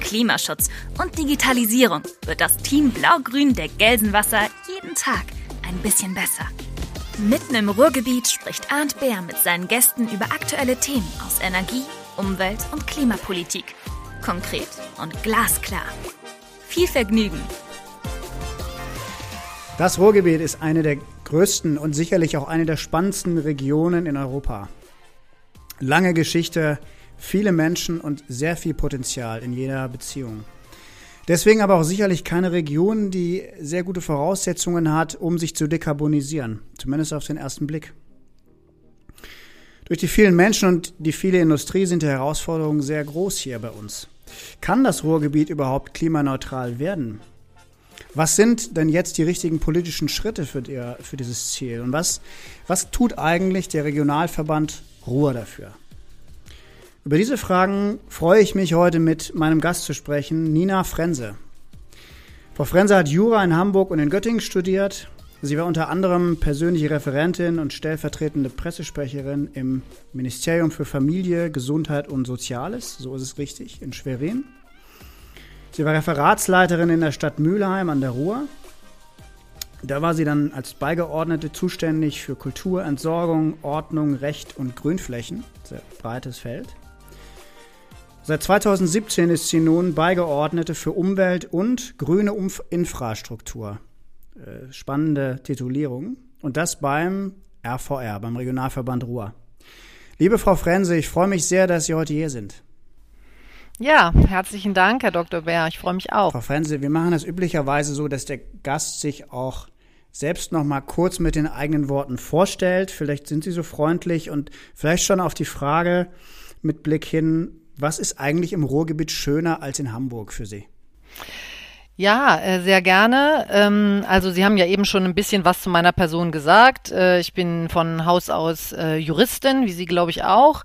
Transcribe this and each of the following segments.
Klimaschutz und Digitalisierung wird das Team Blau-Grün der Gelsenwasser jeden Tag ein bisschen besser. Mitten im Ruhrgebiet spricht Arndt Bär mit seinen Gästen über aktuelle Themen aus Energie, Umwelt und Klimapolitik konkret und glasklar. Viel Vergnügen! Das Ruhrgebiet ist eine der größten und sicherlich auch eine der spannendsten Regionen in Europa. Lange Geschichte, viele Menschen und sehr viel Potenzial in jeder Beziehung. Deswegen aber auch sicherlich keine Region, die sehr gute Voraussetzungen hat, um sich zu dekarbonisieren, zumindest auf den ersten Blick. Durch die vielen Menschen und die viele Industrie sind die Herausforderungen sehr groß hier bei uns. Kann das Ruhrgebiet überhaupt klimaneutral werden? Was sind denn jetzt die richtigen politischen Schritte für, die, für dieses Ziel? Und was, was tut eigentlich der Regionalverband Ruhr dafür? Über diese Fragen freue ich mich heute mit meinem Gast zu sprechen, Nina Frense. Frau Frense hat Jura in Hamburg und in Göttingen studiert, Sie war unter anderem persönliche Referentin und stellvertretende Pressesprecherin im Ministerium für Familie, Gesundheit und Soziales, so ist es richtig, in Schwerin. Sie war Referatsleiterin in der Stadt Mülheim an der Ruhr. Da war sie dann als Beigeordnete zuständig für Kultur, Entsorgung, Ordnung, Recht und Grünflächen. Sehr breites Feld. Seit 2017 ist sie nun Beigeordnete für Umwelt und grüne Umf Infrastruktur äh, spannende Titulierung. Und das beim RVR, beim Regionalverband Ruhr. Liebe Frau Frense, ich freue mich sehr, dass Sie heute hier sind. Ja, herzlichen Dank, Herr Dr. Bär. Ich freue mich auch. Frau Frense, wir machen das üblicherweise so, dass der Gast sich auch selbst noch mal kurz mit den eigenen Worten vorstellt. Vielleicht sind Sie so freundlich und vielleicht schon auf die Frage mit Blick hin, was ist eigentlich im Ruhrgebiet schöner als in Hamburg für Sie? Ja, äh, sehr gerne. Ähm, also Sie haben ja eben schon ein bisschen was zu meiner Person gesagt. Äh, ich bin von Haus aus äh, Juristin, wie Sie, glaube ich, auch.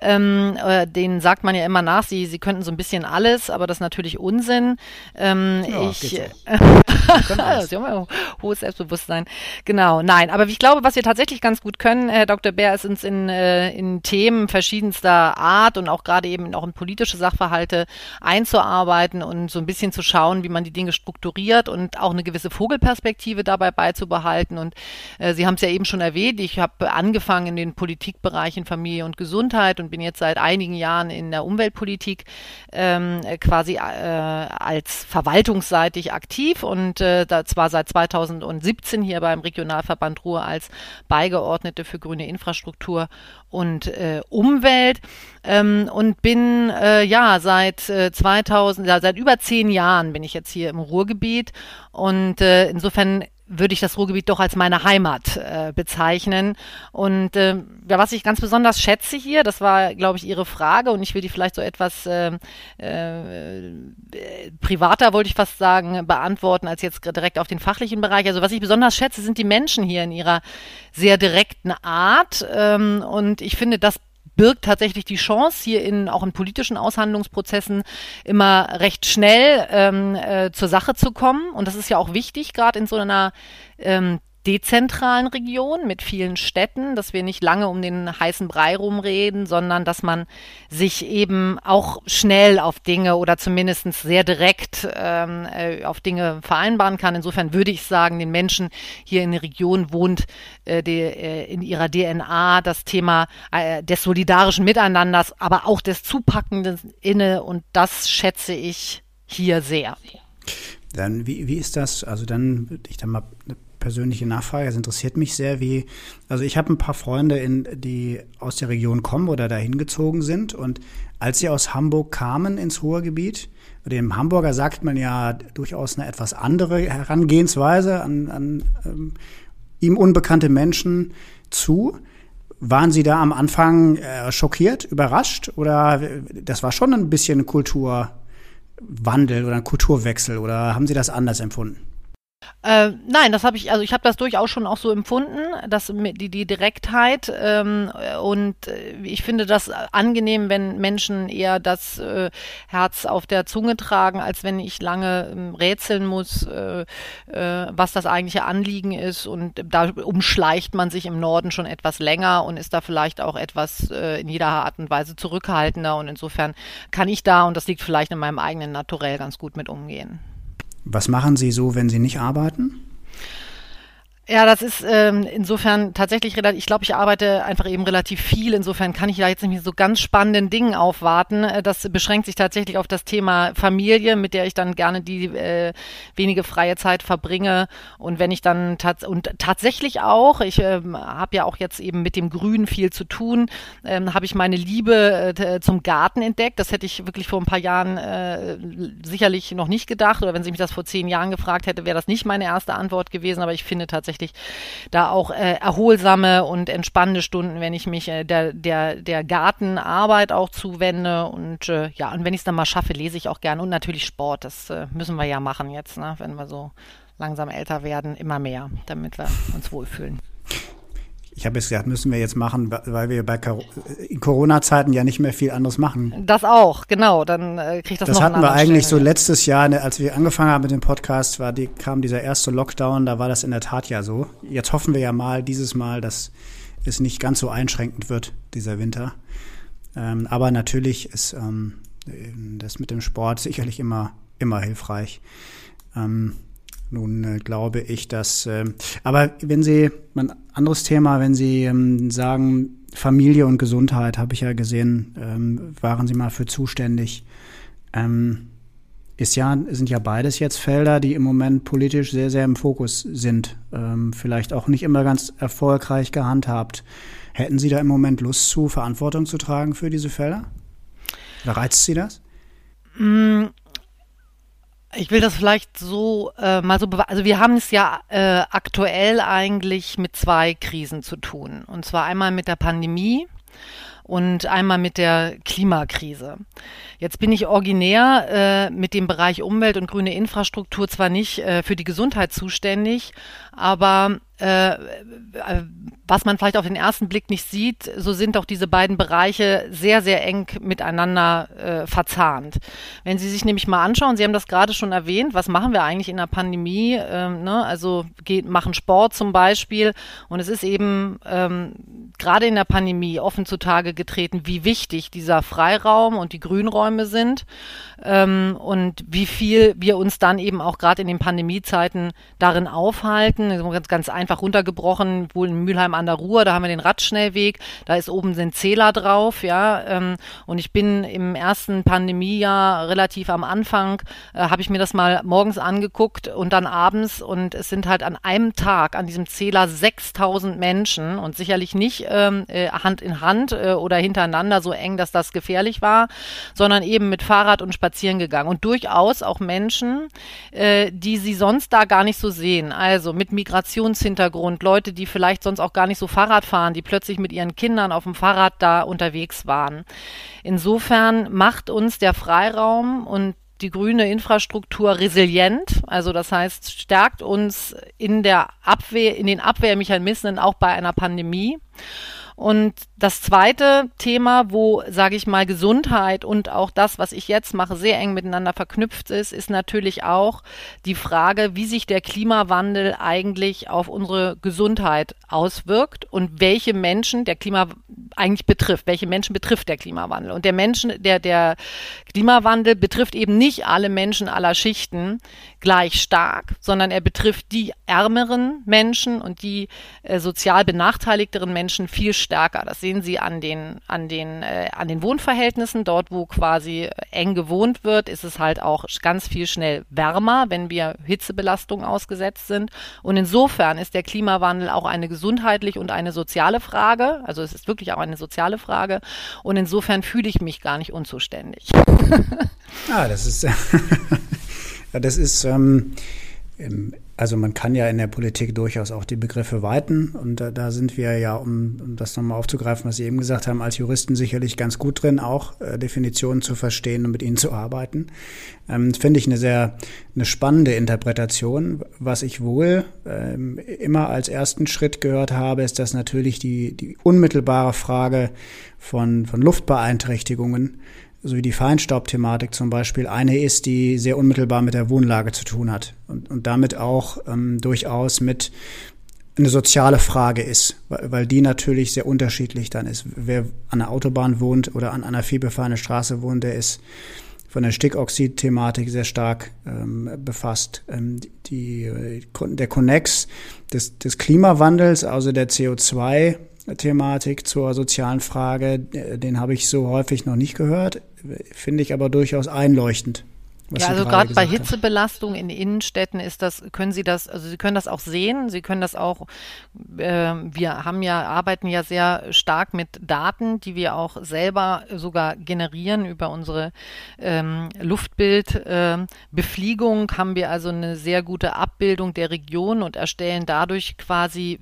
Ähm, den sagt man ja immer nach, Sie, Sie könnten so ein bisschen alles, aber das ist natürlich Unsinn. Ähm, ja, ich, Sie haben ja hohes Selbstbewusstsein. Genau, nein. Aber ich glaube, was wir tatsächlich ganz gut können, Herr Dr. Bär, ist uns in, in Themen verschiedenster Art und auch gerade eben auch in politische Sachverhalte einzuarbeiten und so ein bisschen zu schauen, wie man die Dinge strukturiert und auch eine gewisse Vogelperspektive dabei beizubehalten. Und äh, Sie haben es ja eben schon erwähnt, ich habe angefangen in den Politikbereichen Familie und Gesundheit und bin jetzt seit einigen Jahren in der Umweltpolitik ähm, quasi äh, als verwaltungsseitig aktiv und äh, zwar seit 2017 hier beim Regionalverband Ruhr als Beigeordnete für grüne Infrastruktur und äh, Umwelt ähm, und bin äh, ja seit äh, 2000, ja, seit über zehn Jahren bin ich jetzt hier im Ruhrgebiet. Und äh, insofern würde ich das Ruhrgebiet doch als meine Heimat äh, bezeichnen. Und äh, ja, was ich ganz besonders schätze hier, das war, glaube ich, Ihre Frage und ich will die vielleicht so etwas äh, äh, privater, wollte ich fast sagen, beantworten, als jetzt direkt auf den fachlichen Bereich. Also was ich besonders schätze, sind die Menschen hier in ihrer sehr direkten Art. Ähm, und ich finde, das birgt tatsächlich die Chance, hier in auch in politischen Aushandlungsprozessen immer recht schnell ähm, äh, zur Sache zu kommen. Und das ist ja auch wichtig, gerade in so einer ähm, dezentralen Region mit vielen Städten, dass wir nicht lange um den heißen Brei rumreden, sondern dass man sich eben auch schnell auf Dinge oder zumindest sehr direkt ähm, äh, auf Dinge vereinbaren kann. Insofern würde ich sagen, den Menschen hier in der Region wohnt äh, die, äh, in ihrer DNA das Thema äh, des solidarischen Miteinanders, aber auch des Zupackenden inne und das schätze ich hier sehr. Dann, wie, wie ist das? Also dann würde ich da mal persönliche Nachfrage. Es interessiert mich sehr, wie, also ich habe ein paar Freunde, in, die aus der Region kommen oder dahin gezogen sind. Und als sie aus Hamburg kamen ins Ruhrgebiet, dem Hamburger sagt man ja durchaus eine etwas andere Herangehensweise an, an ähm, ihm unbekannte Menschen zu. Waren Sie da am Anfang äh, schockiert, überrascht oder das war schon ein bisschen Kulturwandel oder ein Kulturwechsel oder haben Sie das anders empfunden? Äh, nein, das habe ich, also ich habe das durchaus schon auch so empfunden, dass die, die Direktheit ähm, und äh, ich finde das angenehm, wenn Menschen eher das äh, Herz auf der Zunge tragen, als wenn ich lange ähm, rätseln muss, äh, äh, was das eigentliche Anliegen ist und da umschleicht man sich im Norden schon etwas länger und ist da vielleicht auch etwas äh, in jeder Art und Weise zurückhaltender und insofern kann ich da, und das liegt vielleicht in meinem eigenen Naturell, ganz gut mit umgehen. Was machen Sie so, wenn Sie nicht arbeiten? Ja, das ist ähm, insofern tatsächlich relativ, ich glaube, ich arbeite einfach eben relativ viel. Insofern kann ich da jetzt nicht mit so ganz spannenden Dingen aufwarten. Äh, das beschränkt sich tatsächlich auf das Thema Familie, mit der ich dann gerne die äh, wenige freie Zeit verbringe. Und wenn ich dann tats und tatsächlich auch, ich ähm, habe ja auch jetzt eben mit dem Grün viel zu tun, ähm, habe ich meine Liebe äh, zum Garten entdeckt. Das hätte ich wirklich vor ein paar Jahren äh, sicherlich noch nicht gedacht. Oder wenn Sie mich das vor zehn Jahren gefragt hätte, wäre das nicht meine erste Antwort gewesen. Aber ich finde tatsächlich tatsächlich da auch äh, erholsame und entspannende Stunden, wenn ich mich äh, der, der, der Gartenarbeit auch zuwende. Und äh, ja, und wenn ich es dann mal schaffe, lese ich auch gern. Und natürlich Sport, das äh, müssen wir ja machen jetzt, ne? wenn wir so langsam älter werden, immer mehr, damit wir uns wohlfühlen. Ich habe jetzt gesagt, müssen wir jetzt machen, weil wir bei in Corona-Zeiten ja nicht mehr viel anderes machen. Das auch, genau. Dann äh, kriegt das, das noch hatten wir eigentlich Stelle. so letztes Jahr, ne, als wir angefangen haben mit dem Podcast, war die, kam dieser erste Lockdown, da war das in der Tat ja so. Jetzt hoffen wir ja mal dieses Mal, dass es nicht ganz so einschränkend wird, dieser Winter. Ähm, aber natürlich ist ähm, das mit dem Sport sicherlich immer, immer hilfreich. Ähm, nun äh, glaube ich, dass, äh, aber wenn Sie, ein anderes Thema, wenn Sie ähm, sagen, Familie und Gesundheit, habe ich ja gesehen, ähm, waren Sie mal für zuständig. Ähm, ist ja, sind ja beides jetzt Felder, die im Moment politisch sehr, sehr im Fokus sind. Ähm, vielleicht auch nicht immer ganz erfolgreich gehandhabt. Hätten Sie da im Moment Lust zu, Verantwortung zu tragen für diese Felder? reizt Sie das? Mm ich will das vielleicht so äh, mal so Also wir haben es ja äh, aktuell eigentlich mit zwei Krisen zu tun. Und zwar einmal mit der Pandemie und einmal mit der Klimakrise. Jetzt bin ich originär äh, mit dem Bereich Umwelt und grüne Infrastruktur zwar nicht äh, für die Gesundheit zuständig, aber äh, was man vielleicht auf den ersten Blick nicht sieht, so sind doch diese beiden Bereiche sehr, sehr eng miteinander äh, verzahnt. Wenn Sie sich nämlich mal anschauen, Sie haben das gerade schon erwähnt, was machen wir eigentlich in der Pandemie? Ähm, ne? Also geht, machen Sport zum Beispiel und es ist eben ähm, gerade in der Pandemie offen zutage getreten, wie wichtig dieser Freiraum und die Grünräume sind ähm, und wie viel wir uns dann eben auch gerade in den Pandemiezeiten darin aufhalten. Ganz, ganz einfach runtergebrochen, wohl in Mülheim an der Ruhr, da haben wir den Radschnellweg, da ist oben sind Zähler drauf, ja. Ähm, und ich bin im ersten Pandemiejahr relativ am Anfang, äh, habe ich mir das mal morgens angeguckt und dann abends und es sind halt an einem Tag an diesem Zähler 6000 Menschen und sicherlich nicht ähm, äh, Hand in Hand äh, oder hintereinander so eng, dass das gefährlich war, sondern eben mit Fahrrad und spazieren gegangen und durchaus auch Menschen, äh, die sie sonst da gar nicht so sehen, also mit Migrationshintergrund, Leute, die vielleicht sonst auch gar nicht so Fahrrad fahren, die plötzlich mit ihren Kindern auf dem Fahrrad da unterwegs waren. Insofern macht uns der Freiraum und die grüne Infrastruktur resilient, also das heißt, stärkt uns in der Abwehr, in den Abwehrmechanismen auch bei einer Pandemie. Und das zweite Thema, wo, sage ich mal, Gesundheit und auch das, was ich jetzt mache, sehr eng miteinander verknüpft ist, ist natürlich auch die Frage, wie sich der Klimawandel eigentlich auf unsere Gesundheit auswirkt und welche Menschen der Klima eigentlich betrifft, welche Menschen betrifft der Klimawandel. Und der Menschen, der, der Klimawandel betrifft eben nicht alle Menschen aller Schichten gleich stark, sondern er betrifft die ärmeren Menschen und die äh, sozial benachteiligteren Menschen viel stärker. Das sehen Sie an den, an den, äh, an den Wohnverhältnissen. Dort, wo quasi eng gewohnt wird, ist es halt auch ganz viel schnell wärmer, wenn wir Hitzebelastung ausgesetzt sind. Und insofern ist der Klimawandel auch eine gesundheitliche und eine soziale Frage. Also es ist wirklich auch eine soziale Frage. Und insofern fühle ich mich gar nicht unzuständig. ah, das ist, das ist, ähm, ähm Also man kann ja in der Politik durchaus auch die Begriffe weiten und da, da sind wir ja, um, um das nochmal aufzugreifen, was Sie eben gesagt haben, als Juristen sicherlich ganz gut drin, auch äh, Definitionen zu verstehen und mit ihnen zu arbeiten. Ähm, Finde ich eine sehr eine spannende Interpretation. Was ich wohl ähm, immer als ersten Schritt gehört habe, ist, dass natürlich die, die unmittelbare Frage von, von Luftbeeinträchtigungen so wie die Feinstaubthematik zum Beispiel, eine ist, die sehr unmittelbar mit der Wohnlage zu tun hat und, und damit auch ähm, durchaus mit eine soziale Frage ist, weil, die natürlich sehr unterschiedlich dann ist. Wer an der Autobahn wohnt oder an einer vielbefahrenen Straße wohnt, der ist von der Stickoxid-Thematik sehr stark ähm, befasst. Ähm, die, der Connex des, des Klimawandels, also der CO2 Thematik zur sozialen Frage, den habe ich so häufig noch nicht gehört, finde ich aber durchaus einleuchtend. Ja, also gerade bei Hitzebelastung in Innenstädten ist das, können Sie das, also Sie können das auch sehen, Sie können das auch, äh, wir haben ja, arbeiten ja sehr stark mit Daten, die wir auch selber sogar generieren über unsere ähm, Luftbildbefliegung, äh, haben wir also eine sehr gute Abbildung der Region und erstellen dadurch quasi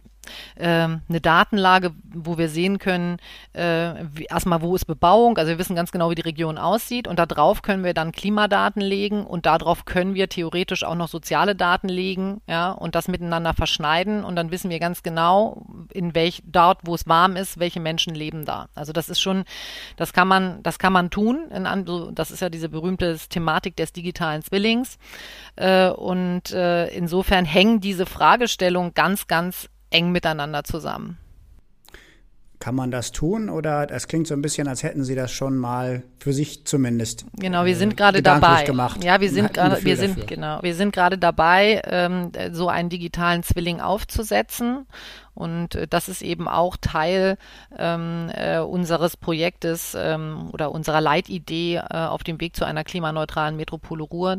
ähm, eine Datenlage, wo wir sehen können, äh, erstmal, wo ist Bebauung, also wir wissen ganz genau, wie die Region aussieht und darauf können wir dann Klimadaten legen und darauf können wir theoretisch auch noch soziale Daten legen, ja, und das miteinander verschneiden und dann wissen wir ganz genau, in welch, dort, wo es warm ist, welche Menschen leben da. Also das ist schon, das kann man, das kann man tun, in, das ist ja diese berühmte Thematik des digitalen Zwillings äh, und äh, insofern hängen diese Fragestellungen ganz, ganz eng miteinander zusammen. Kann man das tun oder es klingt so ein bisschen, als hätten Sie das schon mal für sich zumindest. Genau, wir sind äh, gerade dabei. Gemacht ja, wir sind gerade, wir sind genau, wir sind gerade dabei, ähm, so einen digitalen Zwilling aufzusetzen und äh, das ist eben auch Teil ähm, äh, unseres Projektes ähm, oder unserer Leitidee äh, auf dem Weg zu einer klimaneutralen Metropole Ruhr,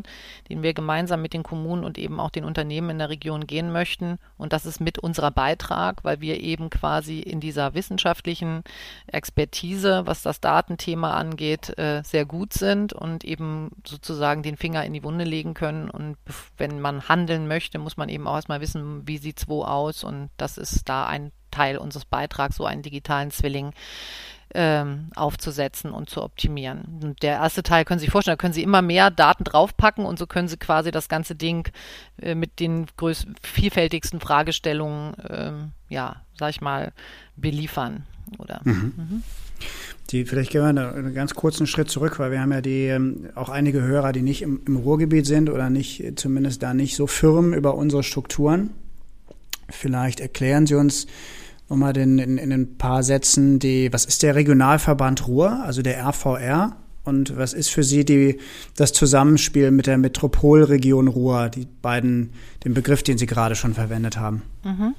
den wir gemeinsam mit den Kommunen und eben auch den Unternehmen in der Region gehen möchten. Und das ist mit unserer Beitrag, weil wir eben quasi in dieser wissenschaftlichen Expertise, was das Datenthema angeht, äh, sehr gut sind und eben sozusagen den Finger in die Wunde legen können. Und wenn man handeln möchte, muss man eben auch erstmal wissen, wie sieht es wo aus. Und das ist da ein Teil unseres Beitrags, so einen digitalen Zwilling ähm, aufzusetzen und zu optimieren. Und der erste Teil können Sie sich vorstellen, da können Sie immer mehr Daten draufpacken und so können Sie quasi das ganze Ding äh, mit den größ vielfältigsten Fragestellungen, ähm, ja, sag ich mal, beliefern. Oder, mhm. Mhm. Die, vielleicht gehen wir einen ganz kurzen Schritt zurück, weil wir haben ja die, ähm, auch einige Hörer, die nicht im, im Ruhrgebiet sind oder nicht, zumindest da nicht so firm über unsere Strukturen. Vielleicht erklären Sie uns nochmal den, in, in ein paar Sätzen, die, was ist der Regionalverband Ruhr, also der RVR? Und was ist für Sie die, das Zusammenspiel mit der Metropolregion Ruhr, die beiden, den Begriff, den Sie gerade schon verwendet haben? Mhm.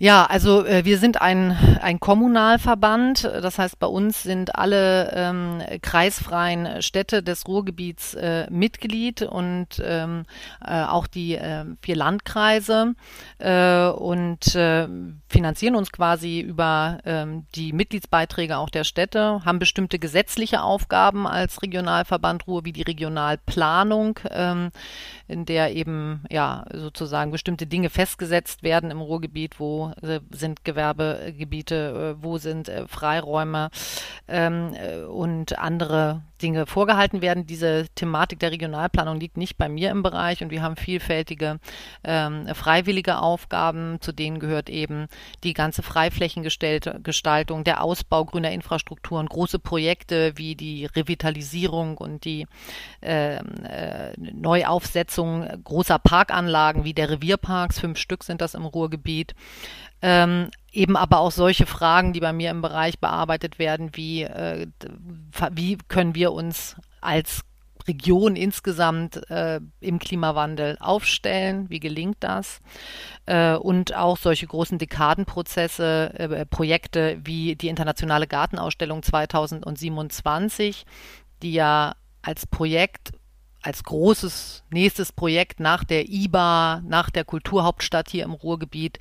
Ja, also äh, wir sind ein, ein Kommunalverband. Das heißt, bei uns sind alle ähm, kreisfreien Städte des Ruhrgebiets äh, Mitglied und ähm, äh, auch die äh, vier Landkreise äh, und äh, finanzieren uns quasi über ähm, die Mitgliedsbeiträge auch der Städte, haben bestimmte gesetzliche Aufgaben als Regionalverband Ruhr, wie die Regionalplanung, ähm, in der eben ja sozusagen bestimmte Dinge festgesetzt werden im Ruhrgebiet, wo äh, sind Gewerbegebiete, äh, wo sind äh, Freiräume ähm, und andere Dinge vorgehalten werden. Diese Thematik der Regionalplanung liegt nicht bei mir im Bereich und wir haben vielfältige ähm, freiwillige Aufgaben, zu denen gehört eben die ganze Freiflächengestaltung, der Ausbau grüner Infrastrukturen, große Projekte wie die Revitalisierung und die äh, äh, Neuaufsetzung großer Parkanlagen wie der Revierparks, fünf Stück sind das im Ruhrgebiet. Ähm, eben aber auch solche Fragen, die bei mir im Bereich bearbeitet werden, wie, äh, wie können wir uns als Region insgesamt äh, im Klimawandel aufstellen, wie gelingt das? Äh, und auch solche großen Dekadenprozesse, äh, Projekte wie die internationale Gartenausstellung 2027, die ja als Projekt als großes nächstes Projekt nach der IBA, nach der Kulturhauptstadt hier im Ruhrgebiet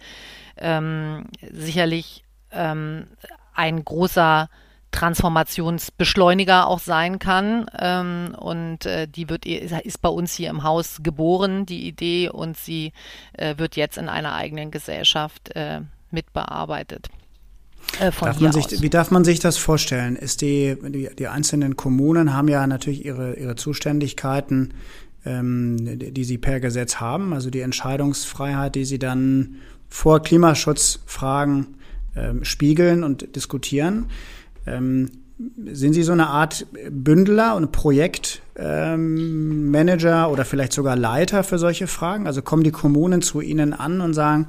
ähm, sicherlich ähm, ein großer Transformationsbeschleuniger auch sein kann. Ähm, und äh, die wird ist bei uns hier im Haus geboren, die Idee, und sie äh, wird jetzt in einer eigenen Gesellschaft äh, mitbearbeitet. Äh, darf man sich, wie darf man sich das vorstellen? Ist die, die, die einzelnen Kommunen haben ja natürlich ihre, ihre Zuständigkeiten, ähm, die, die sie per Gesetz haben, also die Entscheidungsfreiheit, die sie dann vor Klimaschutzfragen ähm, spiegeln und diskutieren. Ähm, sind Sie so eine Art Bündler und Projektmanager ähm, oder vielleicht sogar Leiter für solche Fragen? Also kommen die Kommunen zu Ihnen an und sagen,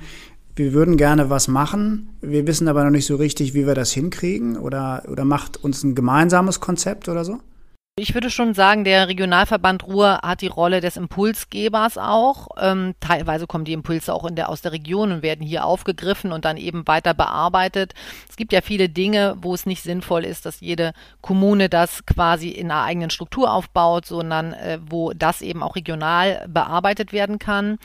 wir würden gerne was machen, wir wissen aber noch nicht so richtig, wie wir das hinkriegen oder, oder macht uns ein gemeinsames Konzept oder so? Ich würde schon sagen, der Regionalverband Ruhr hat die Rolle des Impulsgebers auch. Ähm, teilweise kommen die Impulse auch der, aus der Region und werden hier aufgegriffen und dann eben weiter bearbeitet. Es gibt ja viele Dinge, wo es nicht sinnvoll ist, dass jede Kommune das quasi in einer eigenen Struktur aufbaut, sondern äh, wo das eben auch regional bearbeitet werden kann.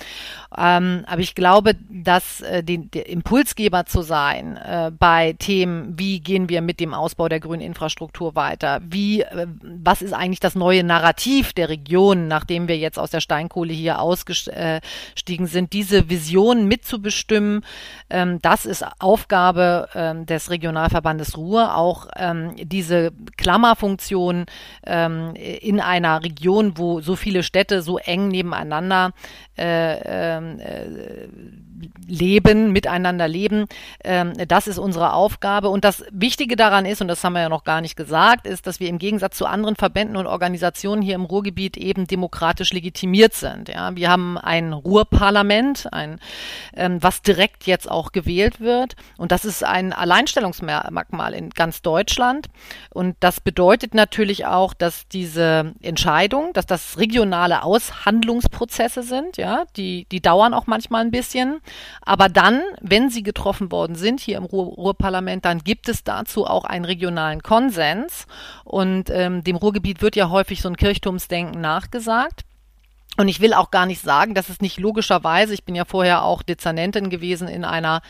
Ähm, aber ich glaube, dass äh, den, der Impulsgeber zu sein äh, bei Themen, wie gehen wir mit dem Ausbau der grünen Infrastruktur weiter, wie äh, was ist eigentlich das neue Narrativ der Region, nachdem wir jetzt aus der Steinkohle hier ausgestiegen sind, diese Vision mitzubestimmen. Ähm, das ist Aufgabe ähm, des Regionalverbandes Ruhr, auch ähm, diese Klammerfunktion in einer Region, wo so viele Städte so eng nebeneinander äh, äh, leben, miteinander leben. Ähm, das ist unsere Aufgabe. Und das Wichtige daran ist, und das haben wir ja noch gar nicht gesagt, ist, dass wir im Gegensatz zu anderen Verbänden und Organisationen hier im Ruhrgebiet eben demokratisch legitimiert sind. Ja, wir haben ein Ruhrparlament, ein, ähm, was direkt jetzt auch gewählt wird. Und das ist ein Alleinstellungsmerkmal in ganz Deutschland. Und das bedeutet natürlich auch, dass diese Entscheidung, dass das regionale Aushandlungsprozesse sind, ja, die, die dauern auch manchmal ein bisschen. Aber dann, wenn sie getroffen worden sind hier im Ruhr Ruhrparlament, dann gibt es dazu auch einen regionalen Konsens. Und ähm, dem Ruhrgebiet wird ja häufig so ein Kirchturmsdenken nachgesagt. Und ich will auch gar nicht sagen, dass es nicht logischerweise, ich bin ja vorher auch Dezernentin gewesen in einer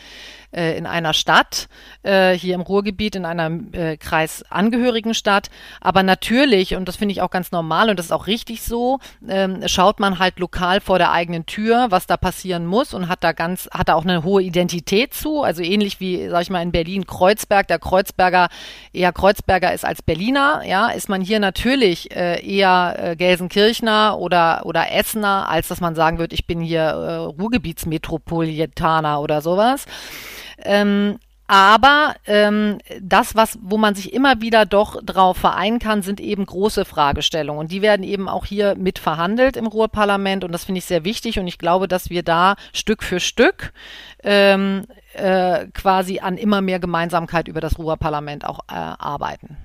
äh, in einer Stadt, äh, hier im Ruhrgebiet, in einer äh, kreisangehörigen Stadt. Aber natürlich, und das finde ich auch ganz normal und das ist auch richtig so, ähm, schaut man halt lokal vor der eigenen Tür, was da passieren muss und hat da ganz, hat da auch eine hohe Identität zu. Also ähnlich wie, sag ich mal, in Berlin Kreuzberg, der Kreuzberger eher Kreuzberger ist als Berliner, ja, ist man hier natürlich äh, eher äh, Gelsenkirchner oder, oder Essener, als dass man sagen wird, ich bin hier äh, Ruhrgebietsmetropolitaner oder sowas. Ähm, aber ähm, das, was, wo man sich immer wieder doch drauf vereinen kann, sind eben große Fragestellungen. Und die werden eben auch hier mit verhandelt im Ruhrparlament. Und das finde ich sehr wichtig. Und ich glaube, dass wir da Stück für Stück ähm, äh, quasi an immer mehr Gemeinsamkeit über das Ruhrparlament auch äh, arbeiten.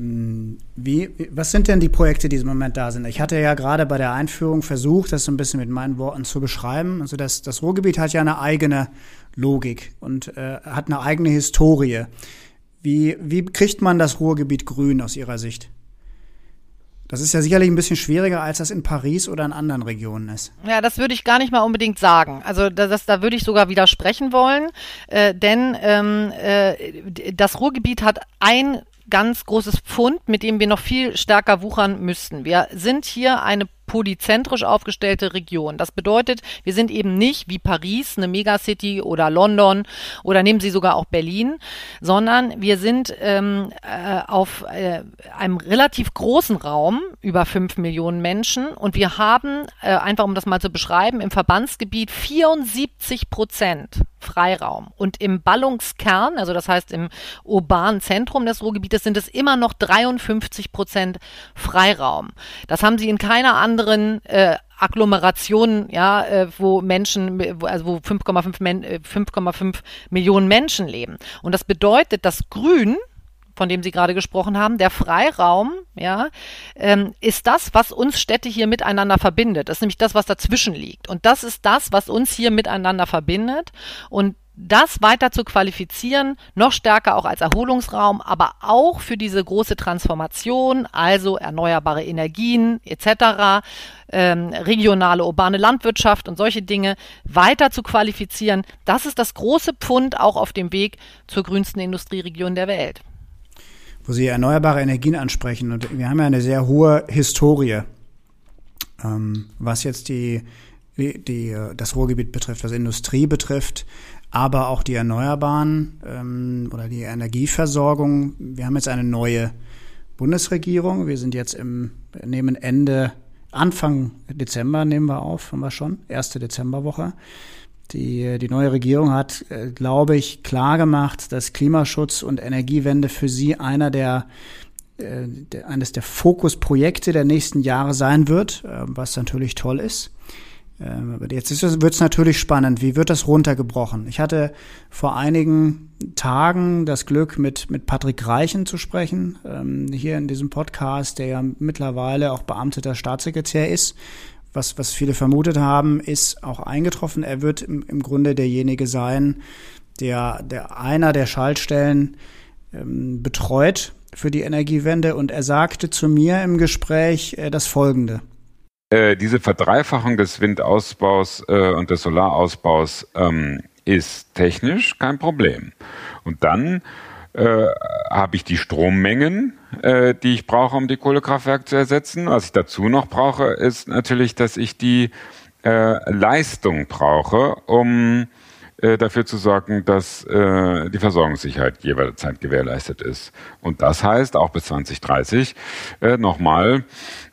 Wie, was sind denn die Projekte, die im Moment da sind? Ich hatte ja gerade bei der Einführung versucht, das so ein bisschen mit meinen Worten zu beschreiben. Also das, das Ruhrgebiet hat ja eine eigene Logik und äh, hat eine eigene Historie. Wie, wie kriegt man das Ruhrgebiet grün aus Ihrer Sicht? Das ist ja sicherlich ein bisschen schwieriger, als das in Paris oder in anderen Regionen ist. Ja, das würde ich gar nicht mal unbedingt sagen. Also das, da würde ich sogar widersprechen wollen, äh, denn ähm, äh, das Ruhrgebiet hat ein ganz großes Pfund, mit dem wir noch viel stärker wuchern müssten. Wir sind hier eine polyzentrisch aufgestellte Region. Das bedeutet, wir sind eben nicht wie Paris, eine Megacity oder London oder nehmen Sie sogar auch Berlin, sondern wir sind ähm, äh, auf äh, einem relativ großen Raum, über fünf Millionen Menschen und wir haben, äh, einfach um das mal zu beschreiben, im Verbandsgebiet 74 Prozent Freiraum. Und im Ballungskern, also das heißt im urbanen Zentrum des Ruhrgebietes, sind es immer noch 53 Prozent Freiraum. Das haben Sie in keiner anderen anderen äh, Agglomerationen, ja, äh, wo Menschen, also wo 5,5 5,5 äh, Millionen Menschen leben. Und das bedeutet, dass Grün von dem Sie gerade gesprochen haben, der Freiraum, ja, ähm, ist das, was uns Städte hier miteinander verbindet. Das ist nämlich das, was dazwischen liegt. Und das ist das, was uns hier miteinander verbindet. Und das weiter zu qualifizieren, noch stärker auch als Erholungsraum, aber auch für diese große Transformation, also erneuerbare Energien etc., ähm, regionale urbane Landwirtschaft und solche Dinge weiter zu qualifizieren, das ist das große Pfund auch auf dem Weg zur grünsten Industrieregion der Welt. wo Sie erneuerbare Energien ansprechen. Und wir haben ja eine sehr hohe Historie, ähm, was jetzt die, die, die, das Ruhrgebiet betrifft, was Industrie betrifft, aber auch die Erneuerbaren ähm, oder die Energieversorgung. Wir haben jetzt eine neue Bundesregierung. Wir sind jetzt im, nehmen Ende, Anfang Dezember nehmen wir auf, haben wir schon, erste Dezemberwoche. Die, die neue Regierung hat, äh, glaube ich, klar gemacht, dass Klimaschutz und Energiewende für sie einer der, äh, eines der Fokusprojekte der nächsten Jahre sein wird, äh, was natürlich toll ist. Ähm, aber jetzt wird es natürlich spannend. Wie wird das runtergebrochen? Ich hatte vor einigen Tagen das Glück, mit, mit Patrick Reichen zu sprechen, ähm, hier in diesem Podcast, der ja mittlerweile auch beamteter Staatssekretär ist was, was viele vermutet haben, ist auch eingetroffen. Er wird im, im Grunde derjenige sein, der, der einer der Schaltstellen ähm, betreut für die Energiewende. Und er sagte zu mir im Gespräch äh, das Folgende. Äh, diese Verdreifachung des Windausbaus äh, und des Solarausbaus ähm, ist technisch kein Problem. Und dann äh, habe ich die Strommengen, äh, die ich brauche, um die Kohlekraftwerke zu ersetzen. Was ich dazu noch brauche, ist natürlich, dass ich die äh, Leistung brauche, um dafür zu sorgen, dass äh, die Versorgungssicherheit jederzeit gewährleistet ist. Und das heißt auch bis 2030 äh, nochmal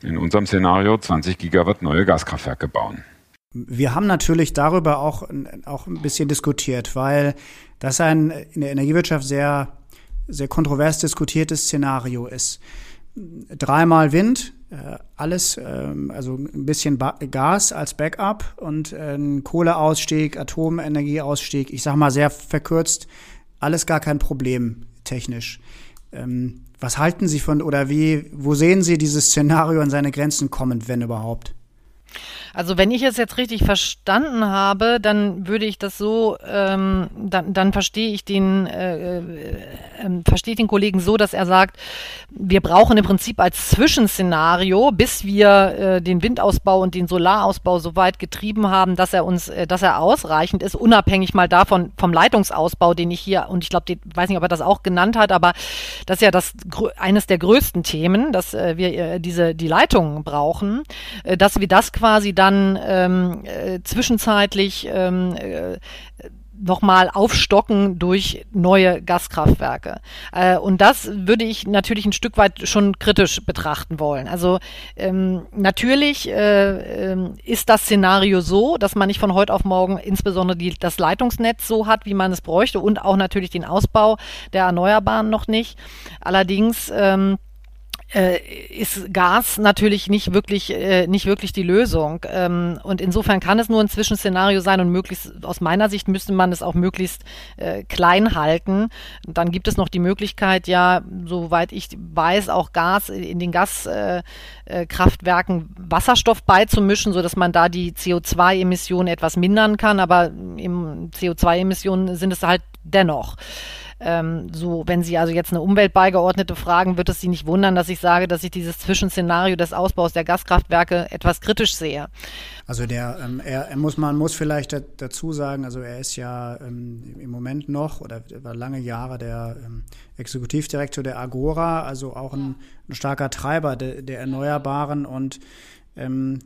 in unserem Szenario 20 Gigawatt neue Gaskraftwerke bauen. Wir haben natürlich darüber auch, auch ein bisschen diskutiert, weil das ein in der Energiewirtschaft sehr sehr kontrovers diskutiertes Szenario ist. Dreimal Wind, äh, alles, ähm, also ein bisschen Gas als Backup und ein Kohleausstieg, Atomenergieausstieg, ich sag mal sehr verkürzt, alles gar kein Problem technisch. Ähm, was halten Sie von oder wie, wo sehen Sie dieses Szenario an seine Grenzen kommen, wenn überhaupt? Also wenn ich es jetzt richtig verstanden habe, dann würde ich das so, ähm, dann, dann verstehe ich den, äh, äh, äh, verstehe den Kollegen so, dass er sagt, wir brauchen im Prinzip als Zwischenszenario, bis wir äh, den Windausbau und den Solarausbau so weit getrieben haben, dass er uns, äh, dass er ausreichend ist, unabhängig mal davon vom Leitungsausbau, den ich hier und ich glaube, weiß nicht, ob er das auch genannt hat, aber das ist ja das eines der größten Themen, dass äh, wir äh, diese die Leitungen brauchen, äh, dass wir das quasi da dann ähm, äh, zwischenzeitlich ähm, äh, nochmal aufstocken durch neue Gaskraftwerke. Äh, und das würde ich natürlich ein Stück weit schon kritisch betrachten wollen. Also ähm, natürlich äh, äh, ist das Szenario so, dass man nicht von heute auf morgen insbesondere die, das Leitungsnetz so hat, wie man es bräuchte und auch natürlich den Ausbau der Erneuerbaren noch nicht. Allerdings ähm, äh, ist Gas natürlich nicht wirklich, äh, nicht wirklich die Lösung. Ähm, und insofern kann es nur ein Zwischenszenario sein und möglichst, aus meiner Sicht müsste man es auch möglichst äh, klein halten. Dann gibt es noch die Möglichkeit, ja, soweit ich weiß, auch Gas in den Gaskraftwerken äh, Wasserstoff beizumischen, so dass man da die CO2-Emissionen etwas mindern kann. Aber im CO2-Emissionen sind es halt dennoch. Ähm, so, wenn Sie also jetzt eine Umweltbeigeordnete fragen, wird es Sie nicht wundern, dass ich sage, dass ich dieses Zwischenszenario des Ausbaus der Gaskraftwerke etwas kritisch sehe. Also der, ähm, er, er, muss, man muss vielleicht dazu sagen, also er ist ja ähm, im Moment noch oder war lange Jahre der ähm, Exekutivdirektor der Agora, also auch ein, ein starker Treiber de, der Erneuerbaren und ähm,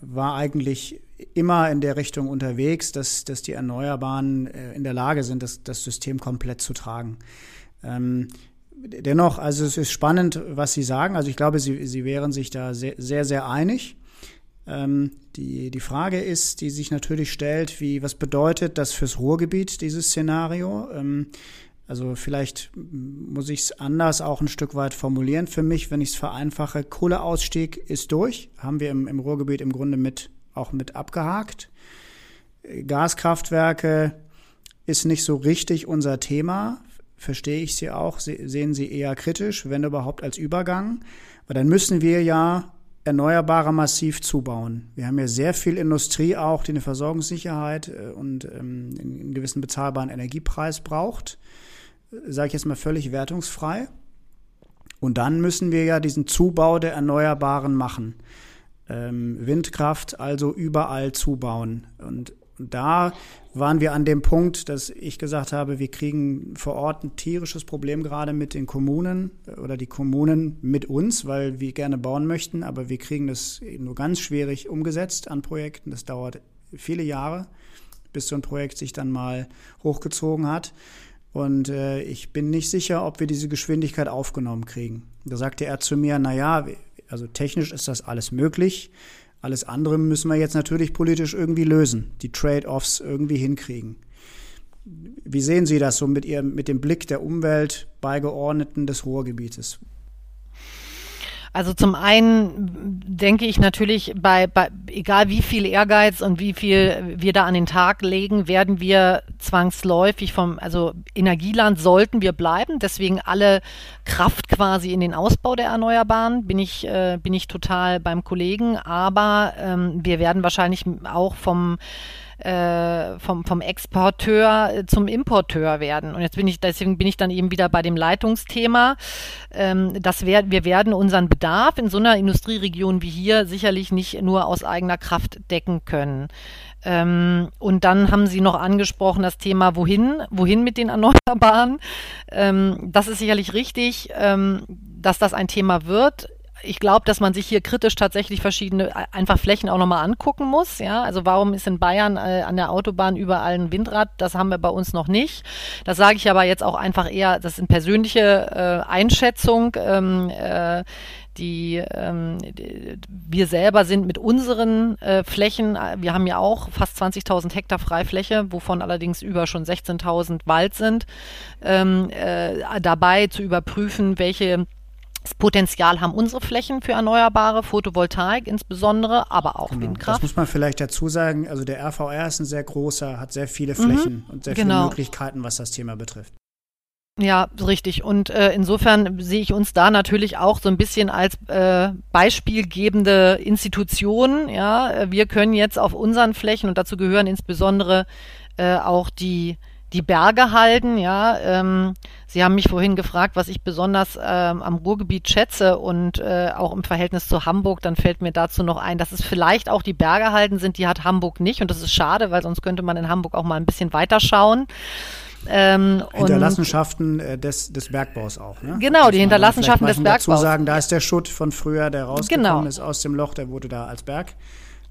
war eigentlich immer in der Richtung unterwegs, dass, dass die Erneuerbaren äh, in der Lage sind, das, das System komplett zu tragen. Ähm, dennoch, also es ist spannend, was Sie sagen. Also ich glaube, Sie, Sie wären sich da sehr, sehr, sehr einig. Ähm, die, die Frage ist, die sich natürlich stellt, wie, was bedeutet das fürs Ruhrgebiet, dieses Szenario? Ähm, also vielleicht muss ich es anders auch ein Stück weit formulieren für mich, wenn ich es vereinfache. Kohleausstieg ist durch, haben wir im, im Ruhrgebiet im Grunde mit auch mit abgehakt. Gaskraftwerke ist nicht so richtig unser Thema, verstehe ich Sie auch, sehen Sie eher kritisch, wenn überhaupt als Übergang. Aber dann müssen wir ja Erneuerbare massiv zubauen. Wir haben ja sehr viel Industrie auch, die eine Versorgungssicherheit äh, und ähm, einen gewissen bezahlbaren Energiepreis braucht sage ich jetzt mal völlig wertungsfrei. Und dann müssen wir ja diesen Zubau der Erneuerbaren machen. Ähm, Windkraft also überall zubauen. Und, da waren wir an dem Punkt, dass ich gesagt habe, wir kriegen vor Ort ein tierisches Problem gerade mit den Kommunen oder die Kommunen mit uns, weil wir gerne bauen möchten, aber wir kriegen das nur ganz schwierig umgesetzt an Projekten. Das dauert viele Jahre, bis so ein Projekt sich dann mal hochgezogen hat. Und äh, ich bin nicht sicher, ob wir diese Geschwindigkeit aufgenommen kriegen. Da sagte er zu mir, na ja, also technisch ist das alles möglich. Alles andere müssen wir jetzt natürlich politisch irgendwie lösen, die Trade-offs irgendwie hinkriegen. Wie sehen Sie das so mit Ihrem, mit dem Blick der Umwelt beigeordneten des Ruhrgebietes? Also zum einen denke ich natürlich, bei, bei egal wie viel Ehrgeiz und wie viel wir da an den Tag legen, werden wir zwangsläufig vom, also Energieland sollten wir bleiben. Deswegen alle Kraft quasi in den Ausbau der Erneuerbaren bin ich, äh, bin ich total beim Kollegen. Aber ähm, wir werden wahrscheinlich auch vom äh, vom, vom Exporteur äh, zum Importeur werden. Und jetzt bin ich, deswegen bin ich dann eben wieder bei dem Leitungsthema. Ähm, das wär, wir werden unseren Bedarf in so einer Industrieregion wie hier sicherlich nicht nur aus eigener Kraft decken können. Ähm, und dann haben Sie noch angesprochen das Thema, wohin, wohin mit den Erneuerbaren. Ähm, das ist sicherlich richtig, ähm, dass das ein Thema wird ich glaube, dass man sich hier kritisch tatsächlich verschiedene einfach Flächen auch nochmal angucken muss. Ja, also warum ist in Bayern äh, an der Autobahn überall ein Windrad? Das haben wir bei uns noch nicht. Das sage ich aber jetzt auch einfach eher, das eine persönliche äh, Einschätzung. Ähm, äh, die, ähm, die, wir selber sind mit unseren äh, Flächen, äh, wir haben ja auch fast 20.000 Hektar Freifläche, wovon allerdings über schon 16.000 Wald sind, ähm, äh, dabei zu überprüfen, welche Potenzial haben unsere Flächen für Erneuerbare, Photovoltaik insbesondere, aber auch genau. Windkraft. Das muss man vielleicht dazu sagen. Also der RVR ist ein sehr großer, hat sehr viele Flächen mhm, und sehr genau. viele Möglichkeiten, was das Thema betrifft. Ja, richtig. Und äh, insofern sehe ich uns da natürlich auch so ein bisschen als äh, beispielgebende Institution. Ja, wir können jetzt auf unseren Flächen und dazu gehören insbesondere äh, auch die die Berge halten. Ja, ähm, Sie haben mich vorhin gefragt, was ich besonders ähm, am Ruhrgebiet schätze und äh, auch im Verhältnis zu Hamburg. Dann fällt mir dazu noch ein, dass es vielleicht auch die Berge halten sind. Die hat Hamburg nicht und das ist schade, weil sonst könnte man in Hamburg auch mal ein bisschen weiter schauen. Ähm, Hinterlassenschaften äh, des, des Bergbaus auch. Ne? Genau, die Hinterlassenschaften des Bergbaus. dazu sagen, da ist der Schutt von früher, der rausgekommen genau. ist aus dem Loch, der wurde da als Berg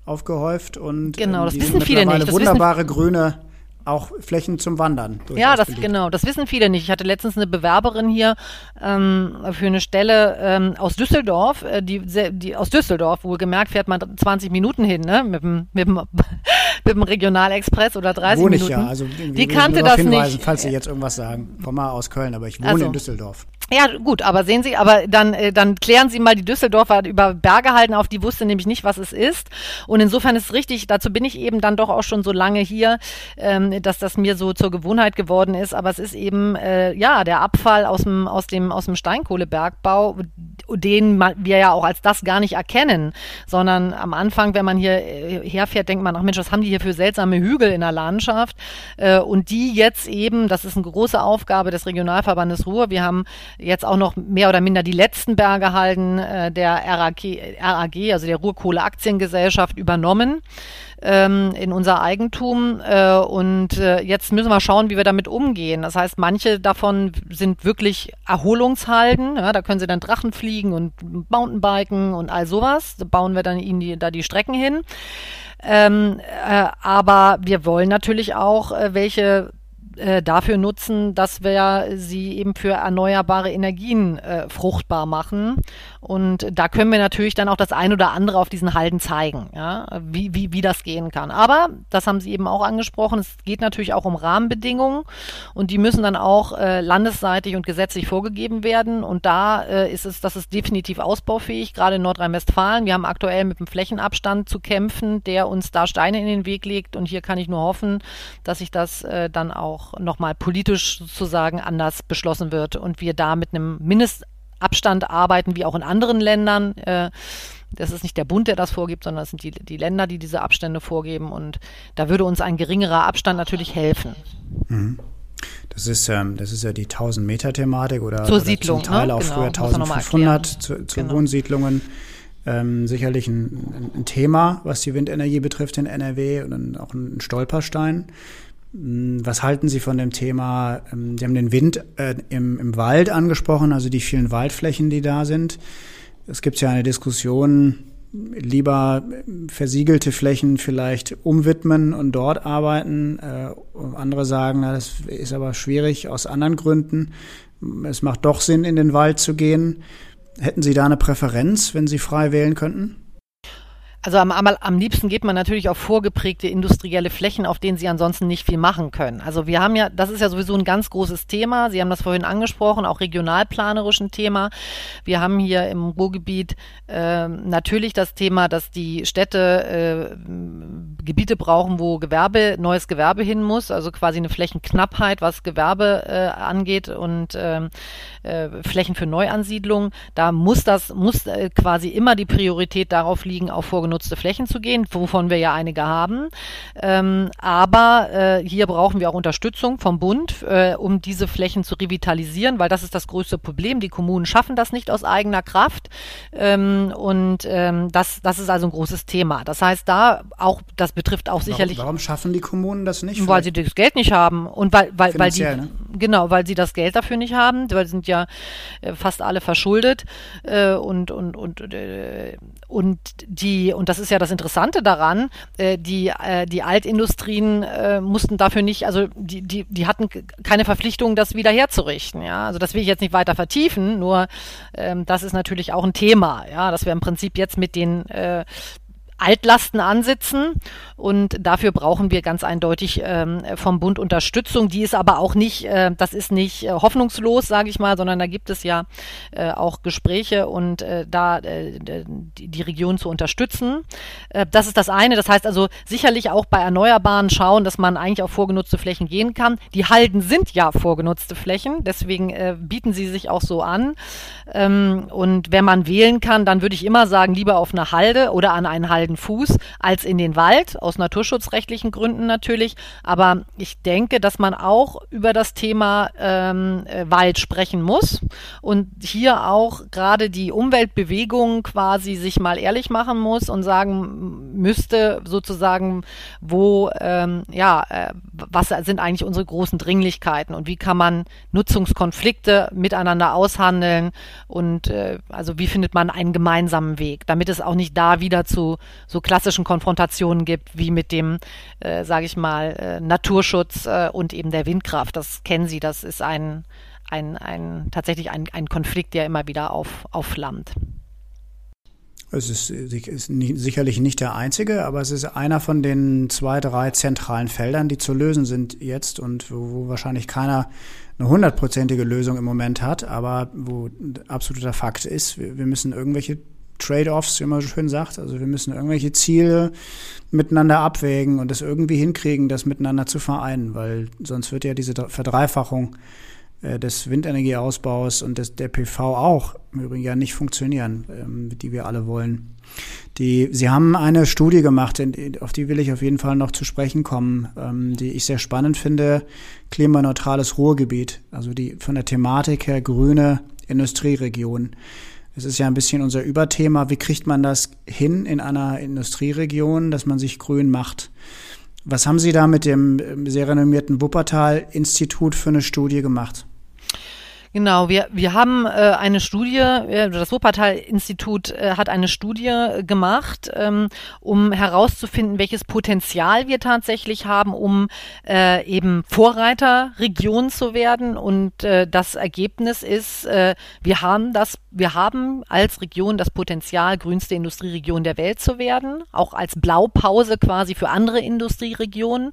aufgehäuft und genau, ähm, das wissen viele nicht. Das wunderbare grüne auch Flächen zum Wandern. Ja, das beliebt. genau, das wissen viele nicht. Ich hatte letztens eine Bewerberin hier ähm, für eine Stelle ähm, aus Düsseldorf, äh, die, die aus Düsseldorf, wohlgemerkt fährt man 20 Minuten hin, ne, mit dem, mit dem, mit dem Regionalexpress oder 30 wohne Minuten. Ich ja, also die kannte das nicht. Falls Sie jetzt irgendwas sagen, komm mal aus Köln, aber ich wohne also, in Düsseldorf. Ja, gut, aber sehen Sie, aber dann, äh, dann klären Sie mal die Düsseldorfer über Berge halten auf, die wusste nämlich nicht, was es ist. Und insofern ist es richtig, dazu bin ich eben dann doch auch schon so lange hier, ähm, dass das mir so zur Gewohnheit geworden ist. Aber es ist eben, äh, ja, der Abfall aus dem, aus dem, aus dem Steinkohlebergbau, den wir ja auch als das gar nicht erkennen, sondern am Anfang, wenn man hier äh, herfährt, denkt man, ach Mensch, was haben die hier für seltsame Hügel in der Landschaft? Äh, und die jetzt eben, das ist eine große Aufgabe des Regionalverbandes Ruhr. Wir haben jetzt auch noch mehr oder minder die letzten Berge halten äh, der RAG, RAG, also der Ruhrkohle-Aktiengesellschaft, übernommen ähm, in unser Eigentum. Äh, und äh, jetzt müssen wir schauen, wie wir damit umgehen. Das heißt, manche davon sind wirklich Erholungshalden. Ja, da können sie dann Drachen fliegen und Mountainbiken und all sowas. Da bauen wir dann ihnen die, da die Strecken hin. Ähm, äh, aber wir wollen natürlich auch äh, welche äh, dafür nutzen, dass wir sie eben für erneuerbare Energien äh, fruchtbar machen. Und da können wir natürlich dann auch das ein oder andere auf diesen Halden zeigen, ja, wie, wie, wie das gehen kann. Aber, das haben Sie eben auch angesprochen, es geht natürlich auch um Rahmenbedingungen und die müssen dann auch äh, landesseitig und gesetzlich vorgegeben werden. Und da äh, ist es, das ist definitiv ausbaufähig, gerade in Nordrhein-Westfalen. Wir haben aktuell mit dem Flächenabstand zu kämpfen, der uns da Steine in den Weg legt. Und hier kann ich nur hoffen, dass sich das äh, dann auch nochmal politisch sozusagen anders beschlossen wird und wir da mit einem Mindestabstand arbeiten, wie auch in anderen Ländern. Äh, das ist nicht der Bund, der das vorgibt, sondern es sind die, die Länder, die diese Abstände vorgeben. Und da würde uns ein geringerer Abstand natürlich helfen. Mhm. Das ist, ähm, das ist ja die 1000-Meter-Thematik oder, Zur oder Siedlung, zum Teil ne? auch genau, früher 1500 zu, zu genau. Wohnsiedlungen. Ähm, sicherlich ein, ein, Thema, was die Windenergie betrifft in NRW und auch ein Stolperstein. Hm, was halten Sie von dem Thema? Ähm, Sie haben den Wind äh, im, im Wald angesprochen, also die vielen Waldflächen, die da sind. Es gibt ja eine Diskussion, lieber versiegelte Flächen vielleicht umwidmen und dort arbeiten. Äh, andere sagen, na, das ist aber schwierig aus anderen Gründen. Es macht doch Sinn, in den Wald zu gehen. Hätten Sie da eine Präferenz, wenn Sie frei wählen könnten? Also am, am, liebsten geht man natürlich auf vorgeprägte industrielle Flächen, auf denen sie ansonsten nicht viel machen können. Also wir haben ja, das ist ja sowieso ein ganz großes Thema. Sie haben das vorhin angesprochen, auch regionalplanerisch ein Thema. Wir haben hier im Ruhrgebiet äh, natürlich das Thema, dass die Städte äh, Gebiete brauchen, wo Gewerbe, neues Gewerbe hin muss, also quasi eine Flächenknappheit, was Gewerbe äh, angeht und äh, äh, Flächen für Neuansiedlung. Da muss das, muss äh, quasi immer die Priorität darauf liegen, auf vorgenutzte genutzte Flächen zu gehen, wovon wir ja einige haben. Ähm, aber äh, hier brauchen wir auch Unterstützung vom Bund, äh, um diese Flächen zu revitalisieren, weil das ist das größte Problem. Die Kommunen schaffen das nicht aus eigener Kraft. Ähm, und ähm, das, das ist also ein großes Thema. Das heißt, da auch, das betrifft auch sicherlich. Warum, warum schaffen die Kommunen das nicht? Weil sie das Geld nicht haben und weil, weil, weil die, ne? genau, weil sie das Geld dafür nicht haben, weil sie sind ja äh, fast alle verschuldet äh, und und und äh, und die und das ist ja das Interessante daran, äh, die, äh, die Altindustrien äh, mussten dafür nicht, also die, die, die hatten keine Verpflichtung, das wieder herzurichten. Ja? Also das will ich jetzt nicht weiter vertiefen, nur ähm, das ist natürlich auch ein Thema, ja, dass wir im Prinzip jetzt mit den äh, Altlasten ansitzen und dafür brauchen wir ganz eindeutig ähm, vom Bund Unterstützung. Die ist aber auch nicht, äh, das ist nicht äh, hoffnungslos, sage ich mal, sondern da gibt es ja äh, auch Gespräche und äh, da äh, die, die Region zu unterstützen. Äh, das ist das eine. Das heißt also sicherlich auch bei Erneuerbaren schauen, dass man eigentlich auf vorgenutzte Flächen gehen kann. Die Halden sind ja vorgenutzte Flächen, deswegen bieten sie sich auch so an. Ähm, und wenn man wählen kann, dann würde ich immer sagen, lieber auf eine Halde oder an einen Halden Fuß als in den Wald, aus naturschutzrechtlichen Gründen natürlich. Aber ich denke, dass man auch über das Thema ähm, äh, Wald sprechen muss und hier auch gerade die Umweltbewegung quasi sich mal ehrlich machen muss und sagen müsste sozusagen, wo, ähm, ja, äh, was sind eigentlich unsere großen Dringlichkeiten und wie kann man Nutzungskonflikte miteinander aushandeln und äh, also wie findet man einen gemeinsamen Weg, damit es auch nicht da wieder zu so klassischen Konfrontationen gibt, wie mit dem, äh, sage ich mal, äh, Naturschutz äh, und eben der Windkraft. Das kennen Sie, das ist ein, ein, ein tatsächlich ein, ein Konflikt, der immer wieder auf, aufflammt. Es ist, ist nicht, sicherlich nicht der einzige, aber es ist einer von den zwei, drei zentralen Feldern, die zu lösen sind jetzt und wo, wo wahrscheinlich keiner eine hundertprozentige Lösung im Moment hat, aber wo absoluter Fakt ist, wir, wir müssen irgendwelche Trade-offs, wie man so schön sagt. Also wir müssen irgendwelche Ziele miteinander abwägen und das irgendwie hinkriegen, das miteinander zu vereinen, weil sonst wird ja diese Verdreifachung äh, des Windenergieausbaus und des, der PV auch im Übrigen ja nicht funktionieren, ähm, die wir alle wollen. Die, Sie haben eine Studie gemacht, auf die will ich auf jeden Fall noch zu sprechen kommen, ähm, die ich sehr spannend finde. Klimaneutrales Ruhrgebiet, also die von der Thematik her grüne Industrieregion. Es ist ja ein bisschen unser Überthema. Wie kriegt man das hin in einer Industrieregion, dass man sich grün macht? Was haben Sie da mit dem sehr renommierten Wuppertal-Institut für eine Studie gemacht? Genau, wir, wir haben äh, eine Studie, äh, das Wuppertal-Institut äh, hat eine Studie gemacht, ähm, um herauszufinden, welches Potenzial wir tatsächlich haben, um äh, eben Vorreiterregion zu werden. Und äh, das Ergebnis ist, äh, wir haben das, wir haben als Region das Potenzial, grünste Industrieregion der Welt zu werden, auch als Blaupause quasi für andere Industrieregionen.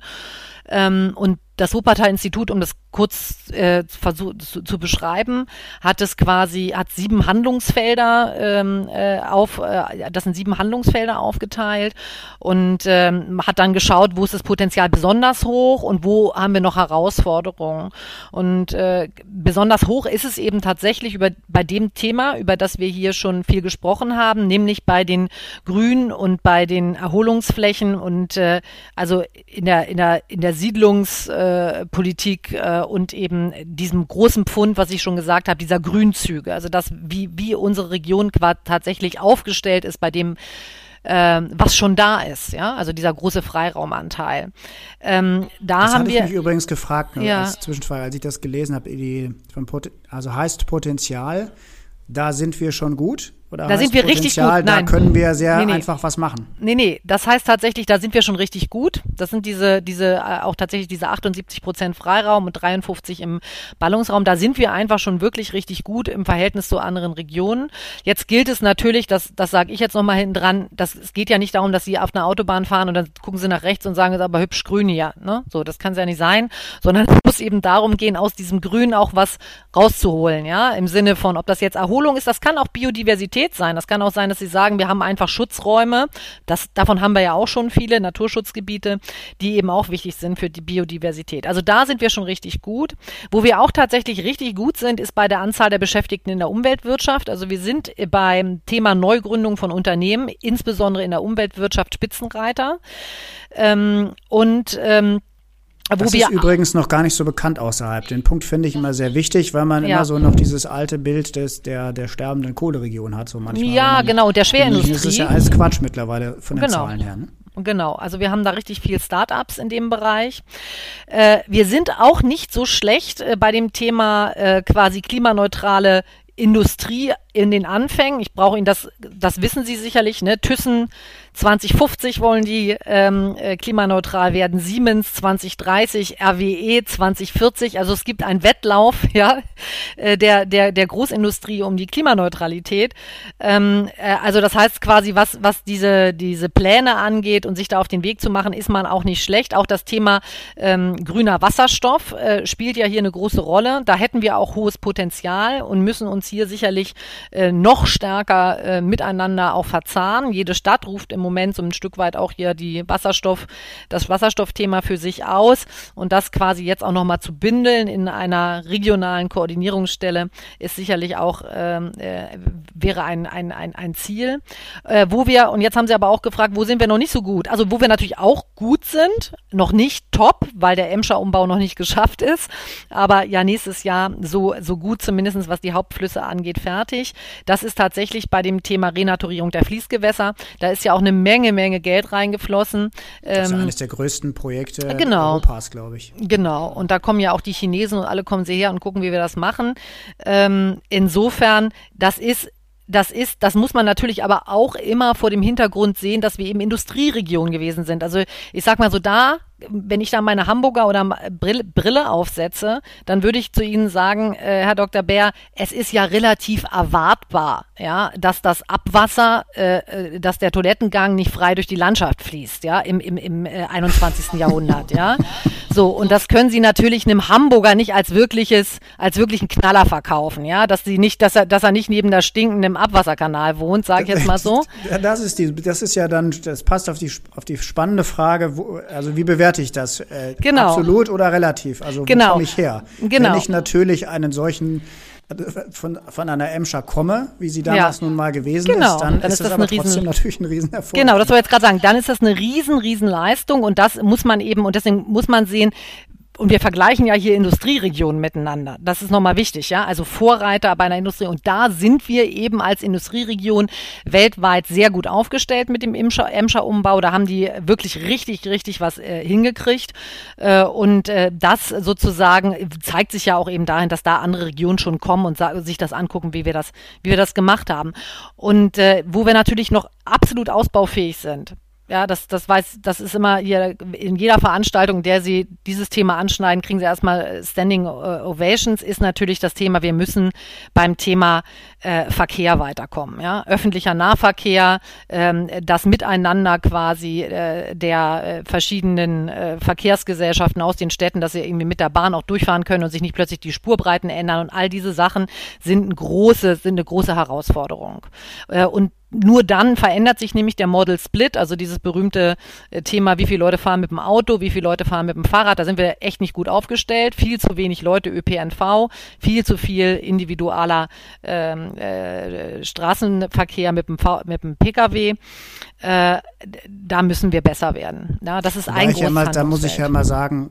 Ähm, und das Wuppertal-Institut, um das kurz äh, zu, zu, beschreiben, hat es quasi, hat sieben Handlungsfelder ähm, äh, auf, äh, das sind sieben Handlungsfelder aufgeteilt und ähm, hat dann geschaut, wo ist das Potenzial besonders hoch und wo haben wir noch Herausforderungen. Und äh, besonders hoch ist es eben tatsächlich über, bei dem Thema, über das wir hier schon viel gesprochen haben, nämlich bei den Grün- und bei den Erholungsflächen und äh, also in der, in der, in der Siedlungs- Klimapolitik äh, und eben diesem großen Pfund, was ich schon gesagt habe, dieser Grünzüge. Also das, wie, wie unsere Region tatsächlich aufgestellt ist bei dem, ähm, was schon da ist, ja, also dieser große Freiraumanteil. Ähm, da das haben wir. Ich mich übrigens gefragt, ne, ja. als Zwischenfrage, als ich das gelesen habe, die, von also heißt Potenzial, da sind wir schon gut. Oder da sind wir richtig gut. Nein. Da können wir sehr nee, nee. einfach was machen. Nee, nee, das heißt tatsächlich, da sind wir schon richtig gut. Das sind diese, diese, äh, auch tatsächlich diese 78 Prozent Freiraum und 53 im Ballungsraum. Da sind wir einfach schon wirklich richtig gut im Verhältnis zu anderen Regionen. Jetzt gilt es natürlich, das, das sage ich jetzt nochmal hinten dran, das, es geht ja nicht darum, dass Sie auf einer Autobahn fahren und dann gucken Sie nach rechts und sagen, es ist aber hübsch grün hier. Ne? So, das kann es ja nicht sein, sondern es muss eben darum gehen, aus diesem Grün auch was rauszuholen, ja, im Sinne von, ob das jetzt Erholung ist, das kann auch Biodiversität Qualität sein. Das kann auch sein, dass Sie sagen, wir haben einfach Schutzräume. Das, davon haben wir ja auch schon viele Naturschutzgebiete, die eben auch wichtig sind für die Biodiversität. Also da sind wir schon richtig gut. Wo wir auch tatsächlich richtig gut sind, ist bei der Anzahl der Beschäftigten in der Umweltwirtschaft. Also wir sind beim Thema Neugründung von Unternehmen, insbesondere in der Umweltwirtschaft Spitzenreiter. Ähm, und ähm, wo das ist übrigens noch gar nicht so bekannt außerhalb. Den Punkt finde ich immer sehr wichtig, weil man ja. immer so noch dieses alte Bild des, der, der sterbenden Kohleregion hat. So manchmal, ja, genau, der Schwerindustrie. Das ist ja alles Quatsch mittlerweile von den genau. Zahlen her. Ne? Genau, also wir haben da richtig viel Startups in dem Bereich. Äh, wir sind auch nicht so schlecht äh, bei dem Thema äh, quasi klimaneutrale Industrie in den Anfängen. Ich brauche Ihnen das, das wissen Sie sicherlich, ne? Thyssen 2050 wollen die ähm, äh, klimaneutral werden, Siemens 2030, RWE 2040. Also es gibt einen Wettlauf, ja, äh, der der der Großindustrie um die Klimaneutralität. Ähm, äh, also das heißt quasi, was was diese diese Pläne angeht und sich da auf den Weg zu machen, ist man auch nicht schlecht. Auch das Thema ähm, grüner Wasserstoff äh, spielt ja hier eine große Rolle. Da hätten wir auch hohes Potenzial und müssen uns hier sicherlich äh, noch stärker äh, miteinander auch verzahnen. Jede Stadt ruft im Moment so ein Stück weit auch hier die Wasserstoff, das Wasserstoffthema für sich aus und das quasi jetzt auch nochmal zu bündeln in einer regionalen Koordinierungsstelle ist sicherlich auch ähm, äh, wäre ein, ein, ein, ein Ziel. Äh, wo wir, und jetzt haben Sie aber auch gefragt, wo sind wir noch nicht so gut? Also wo wir natürlich auch gut sind, noch nicht top, weil der Emscher-Umbau noch nicht geschafft ist, aber ja nächstes Jahr so, so gut zumindest was die Hauptflüsse angeht, fertig. Das ist tatsächlich bei dem Thema Renaturierung der Fließgewässer. Da ist ja auch eine Menge, Menge Geld reingeflossen. Das ist ähm, eines der größten Projekte genau, Europas, glaube ich. Genau. Und da kommen ja auch die Chinesen und alle kommen sie her und gucken, wie wir das machen. Ähm, insofern, das ist das ist, das muss man natürlich aber auch immer vor dem Hintergrund sehen, dass wir eben Industrieregion gewesen sind. Also ich sag mal so, da wenn ich da meine Hamburger oder Brille, Brille aufsetze, dann würde ich zu Ihnen sagen, äh, Herr Dr. Bär, es ist ja relativ erwartbar, ja, dass das Abwasser, äh, äh, dass der Toilettengang nicht frei durch die Landschaft fließt, ja, im, im, im äh, 21. Jahrhundert, ja. So, und das können Sie natürlich einem Hamburger nicht als wirkliches, als wirklichen Knaller verkaufen, ja, dass sie nicht, dass er, dass er nicht neben der stinkenden Abwasserkanal wohnt, sage ich jetzt mal so. Das ist die, das ist ja dann, das passt auf die, auf die spannende Frage, wo, also wie bewerte ich das? Äh, genau. Absolut oder relativ? Also genau. wo komme ich her? Genau. Wenn ich natürlich einen solchen von, von einer Emscher komme, wie sie damals ja. nun mal gewesen genau. ist, dann, dann ist, das, das aber riesen, trotzdem natürlich ein Riesenerfolg. Genau, das wollte ich jetzt gerade sagen. Dann ist das eine riesen, riesen Leistung und das muss man eben, und deswegen muss man sehen, und wir vergleichen ja hier Industrieregionen miteinander. Das ist nochmal wichtig, ja. Also Vorreiter bei einer Industrie. Und da sind wir eben als Industrieregion weltweit sehr gut aufgestellt mit dem Emscher-Umbau. Da haben die wirklich richtig, richtig was äh, hingekriegt. Äh, und äh, das sozusagen zeigt sich ja auch eben dahin, dass da andere Regionen schon kommen und sich das angucken, wie wir das, wie wir das gemacht haben. Und äh, wo wir natürlich noch absolut ausbaufähig sind, ja, das, das weiß, das ist immer hier in jeder Veranstaltung, der Sie dieses Thema anschneiden, kriegen Sie erstmal Standing Ovations, ist natürlich das Thema, wir müssen beim Thema äh, Verkehr weiterkommen. Ja? Öffentlicher Nahverkehr, ähm, das Miteinander quasi äh, der äh, verschiedenen äh, Verkehrsgesellschaften aus den Städten, dass sie irgendwie mit der Bahn auch durchfahren können und sich nicht plötzlich die Spurbreiten ändern und all diese Sachen sind, eine große, sind eine große Herausforderung. Äh, und nur dann verändert sich nämlich der Model Split, also dieses berühmte äh, Thema, wie viele Leute fahren mit dem Auto, wie viele Leute fahren mit dem Fahrrad. Da sind wir echt nicht gut aufgestellt. Viel zu wenig Leute ÖPNV, viel zu viel individualer ähm, äh, Straßenverkehr mit dem, v mit dem Pkw. Äh, da müssen wir besser werden. Ja, das ist ein großes ja Da muss ich ja mal sagen,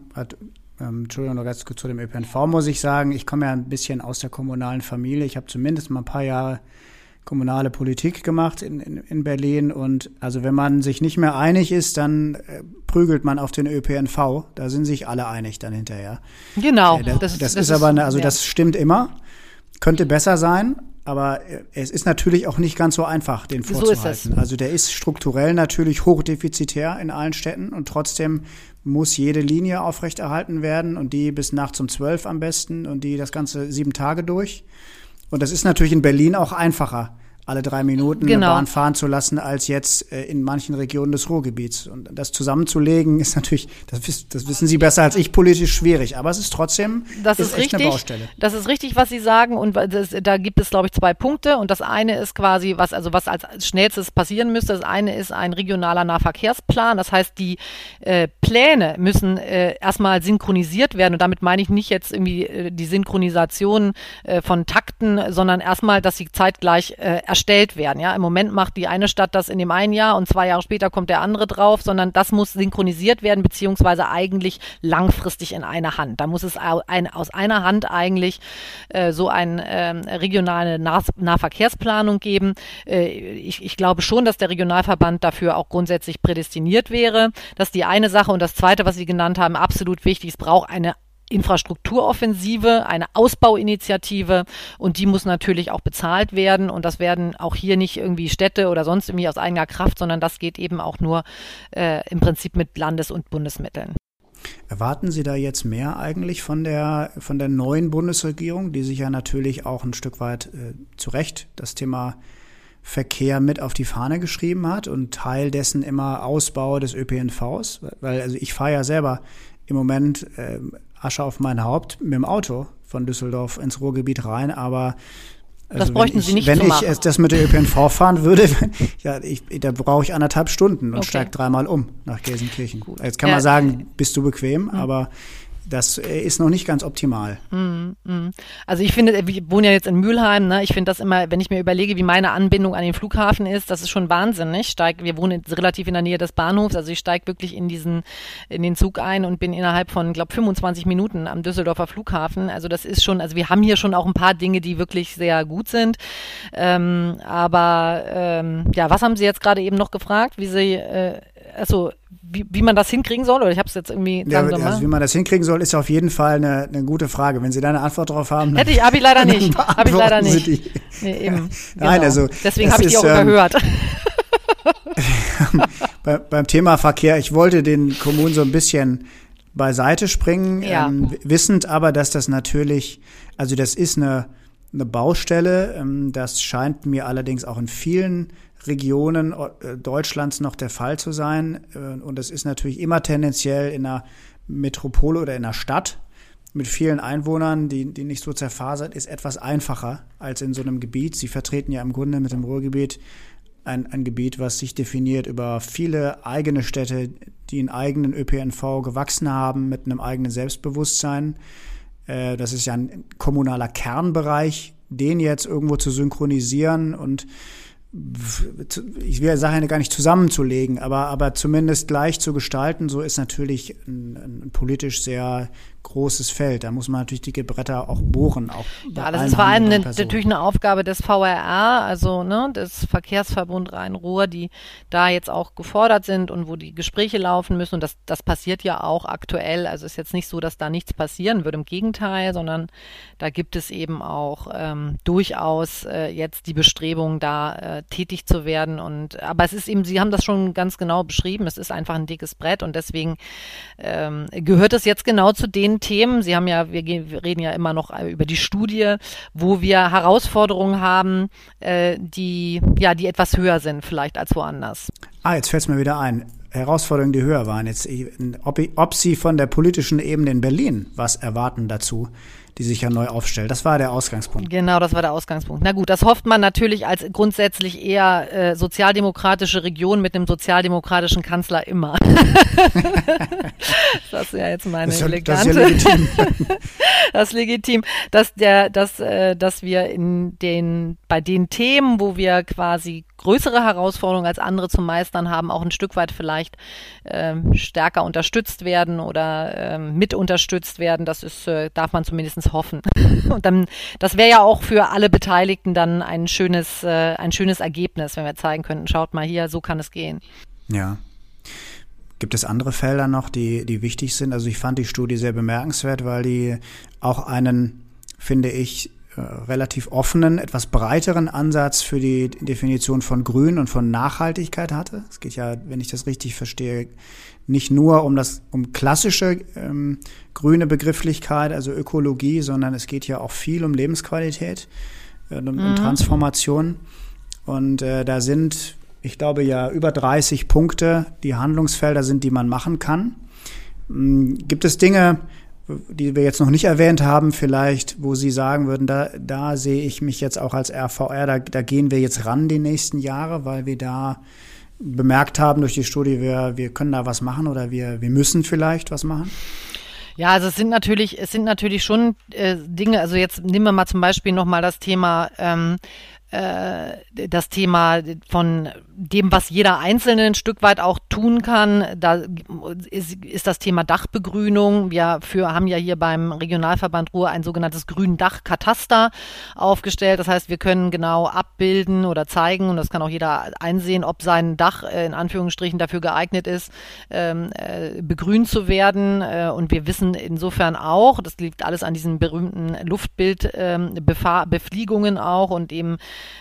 Ähm, Entschuldigung, noch ganz kurz zu dem ÖPNV muss ich sagen, ich komme ja ein bisschen aus der kommunalen Familie. Ich habe zumindest mal ein paar Jahre kommunale Politik gemacht in, in, in Berlin. Und also wenn man sich nicht mehr einig ist, dann äh, prügelt man auf den ÖPNV. Da sind sich alle einig dann hinterher. Genau. Äh, das, das, das, ist aber, eine, also ja. das stimmt immer. Könnte besser sein, aber äh, es ist natürlich auch nicht ganz so einfach, den vorzuhalten. So also der ist strukturell natürlich hochdefizitär in allen Städten und trotzdem muss jede Linie aufrechterhalten werden und die bis nachts um zwölf am besten und die das ganze sieben Tage durch. Und das ist natürlich in Berlin auch einfacher alle drei Minuten genau. eine Bahn fahren zu lassen, als jetzt äh, in manchen Regionen des Ruhrgebiets. Und das zusammenzulegen ist natürlich, das, das, wissen Sie besser als ich, politisch schwierig. Aber es ist trotzdem das ist, ist richtig, eine Baustelle. Das ist richtig, was Sie sagen. Und das, da gibt es, glaube ich, zwei Punkte. Und das eine ist quasi, was also was als schnellstes passieren müsste. Das eine ist ein regionaler Nahverkehrsplan. Das heißt, die äh, Pläne müssen äh, erstmal synchronisiert werden. Und damit meine ich nicht jetzt irgendwie äh, die Synchronisation äh, von Takten, sondern erstmal, dass sie zeitgleich äh, erstellt werden. Ja, im Moment macht die eine Stadt das in dem einen Jahr und zwei Jahre später kommt der andere drauf, sondern das muss synchronisiert werden, beziehungsweise eigentlich langfristig in einer Hand. Da muss es ein, aus einer Hand eigentlich äh, so eine äh, regionale nah Nahverkehrsplanung geben. Äh, ich, ich glaube schon, dass der Regionalverband dafür auch grundsätzlich prädestiniert wäre. Das ist die eine Sache. Und das zweite, was Sie genannt haben, absolut wichtig, es braucht eine Infrastrukturoffensive, eine Ausbauinitiative und die muss natürlich auch bezahlt werden und das werden auch hier nicht irgendwie Städte oder sonst irgendwie aus eigener Kraft, sondern das geht eben auch nur äh, im Prinzip mit Landes- und Bundesmitteln. Erwarten Sie da jetzt mehr eigentlich von der, von der neuen Bundesregierung, die sich ja natürlich auch ein Stück weit äh, zu Recht das Thema Verkehr mit auf die Fahne geschrieben hat und Teil dessen immer Ausbau des ÖPNVs? Weil also ich fahre ja selber im Moment äh, Asche auf mein Haupt mit dem Auto von Düsseldorf ins Ruhrgebiet rein, aber also das bräuchten ich, Sie nicht Wenn ich machen. das mit der ÖPNV fahren würde, ja, ich, da brauche ich anderthalb Stunden und okay. steige dreimal um nach Gelsenkirchen. Gut. Jetzt kann man sagen, bist du bequem, mhm. aber das äh, ist noch nicht ganz optimal. Mm, mm. Also ich finde, ich wohne ja jetzt in Mülheim, ne? ich finde das immer, wenn ich mir überlege, wie meine Anbindung an den Flughafen ist, das ist schon wahnsinnig. Steig, wir wohnen relativ in der Nähe des Bahnhofs, also ich steige wirklich in diesen, in den Zug ein und bin innerhalb von, glaube 25 Minuten am Düsseldorfer Flughafen. Also das ist schon, also wir haben hier schon auch ein paar Dinge, die wirklich sehr gut sind. Ähm, aber ähm, ja, was haben Sie jetzt gerade eben noch gefragt? Wie Sie, äh, also wie, wie man das hinkriegen soll? Oder ich habe es jetzt irgendwie. Ja, also wie man das hinkriegen soll, ist auf jeden Fall eine, eine gute Frage. Wenn Sie da eine Antwort drauf haben. Hätte ich, habe ich leider nicht. Ich leider nicht. Die. Nee, eben. Nein, genau. also. Deswegen habe ich die auch ähm, überhört. bei, beim Thema Verkehr, ich wollte den Kommunen so ein bisschen beiseite springen, ja. ähm, wissend aber, dass das natürlich, also das ist eine, eine Baustelle. Ähm, das scheint mir allerdings auch in vielen Regionen äh, Deutschlands noch der Fall zu sein. Äh, und es ist natürlich immer tendenziell in einer Metropole oder in einer Stadt mit vielen Einwohnern, die, die nicht so zerfasert ist, etwas einfacher als in so einem Gebiet. Sie vertreten ja im Grunde mit dem Ruhrgebiet ein, ein Gebiet, was sich definiert über viele eigene Städte, die einen eigenen ÖPNV gewachsen haben, mit einem eigenen Selbstbewusstsein. Äh, das ist ja ein kommunaler Kernbereich, den jetzt irgendwo zu synchronisieren und ich will ja Sachen gar nicht zusammenzulegen, aber, aber zumindest gleich zu gestalten, so ist natürlich ein, ein politisch sehr großes Feld. Da muss man natürlich dicke Bretter auch bohren. Auch ja, das ist vor allem eine, natürlich eine Aufgabe des VRR, also ne, des Verkehrsverbund Rhein-Ruhr, die da jetzt auch gefordert sind und wo die Gespräche laufen müssen. Und das, das passiert ja auch aktuell. Also ist jetzt nicht so, dass da nichts passieren würde. Im Gegenteil, sondern da gibt es eben auch ähm, durchaus äh, jetzt die Bestrebung, da äh, tätig zu werden. Und aber es ist eben, Sie haben das schon ganz genau beschrieben. Es ist einfach ein dickes Brett und deswegen ähm, gehört es jetzt genau zu den Themen. Sie haben ja, wir, gehen, wir reden ja immer noch über die Studie, wo wir Herausforderungen haben, äh, die ja, die etwas höher sind vielleicht als woanders. Ah, jetzt fällt es mir wieder ein. Herausforderungen, die höher waren. Jetzt, ob, ob Sie von der politischen Ebene in Berlin was erwarten dazu? Die sich ja neu aufstellt. Das war der Ausgangspunkt. Genau, das war der Ausgangspunkt. Na gut, das hofft man natürlich als grundsätzlich eher äh, sozialdemokratische Region mit einem sozialdemokratischen Kanzler immer. das ist ja jetzt meine das ist, elegante. Das ist ja legitim. das ist legitim, dass der, dass, äh, dass wir in den bei den Themen, wo wir quasi größere Herausforderungen als andere zu meistern haben, auch ein Stück weit vielleicht äh, stärker unterstützt werden oder äh, mit unterstützt werden. Das ist, äh, darf man zumindest hoffen. Und dann, das wäre ja auch für alle Beteiligten dann ein schönes, äh, ein schönes Ergebnis, wenn wir zeigen könnten, schaut mal hier, so kann es gehen. Ja. Gibt es andere Felder noch, die, die wichtig sind? Also ich fand die Studie sehr bemerkenswert, weil die auch einen, finde ich, relativ offenen, etwas breiteren Ansatz für die Definition von Grün und von Nachhaltigkeit hatte. Es geht ja, wenn ich das richtig verstehe, nicht nur um das um klassische ähm, grüne Begrifflichkeit, also Ökologie, sondern es geht ja auch viel um Lebensqualität äh, und mhm. Transformation. Und äh, da sind ich glaube ja, über 30 Punkte, die Handlungsfelder sind, die man machen kann. Hm, gibt es Dinge, die wir jetzt noch nicht erwähnt haben, vielleicht, wo Sie sagen würden, da, da sehe ich mich jetzt auch als RVR, da, da gehen wir jetzt ran die nächsten Jahre, weil wir da bemerkt haben durch die Studie, wir, wir können da was machen oder wir, wir müssen vielleicht was machen? Ja, also es sind natürlich, es sind natürlich schon äh, Dinge, also jetzt nehmen wir mal zum Beispiel nochmal das Thema ähm, äh, das Thema von dem, was jeder Einzelne ein Stück weit auch tun kann. Da ist, ist das Thema Dachbegrünung. Wir für, haben ja hier beim Regionalverband Ruhr ein sogenanntes Gründachkataster aufgestellt. Das heißt, wir können genau abbilden oder zeigen, und das kann auch jeder einsehen, ob sein Dach äh, in Anführungsstrichen dafür geeignet ist, ähm, äh, begrünt zu werden. Äh, und wir wissen insofern auch, das liegt alles an diesen berühmten Luftbildbefliegungen ähm, auch und eben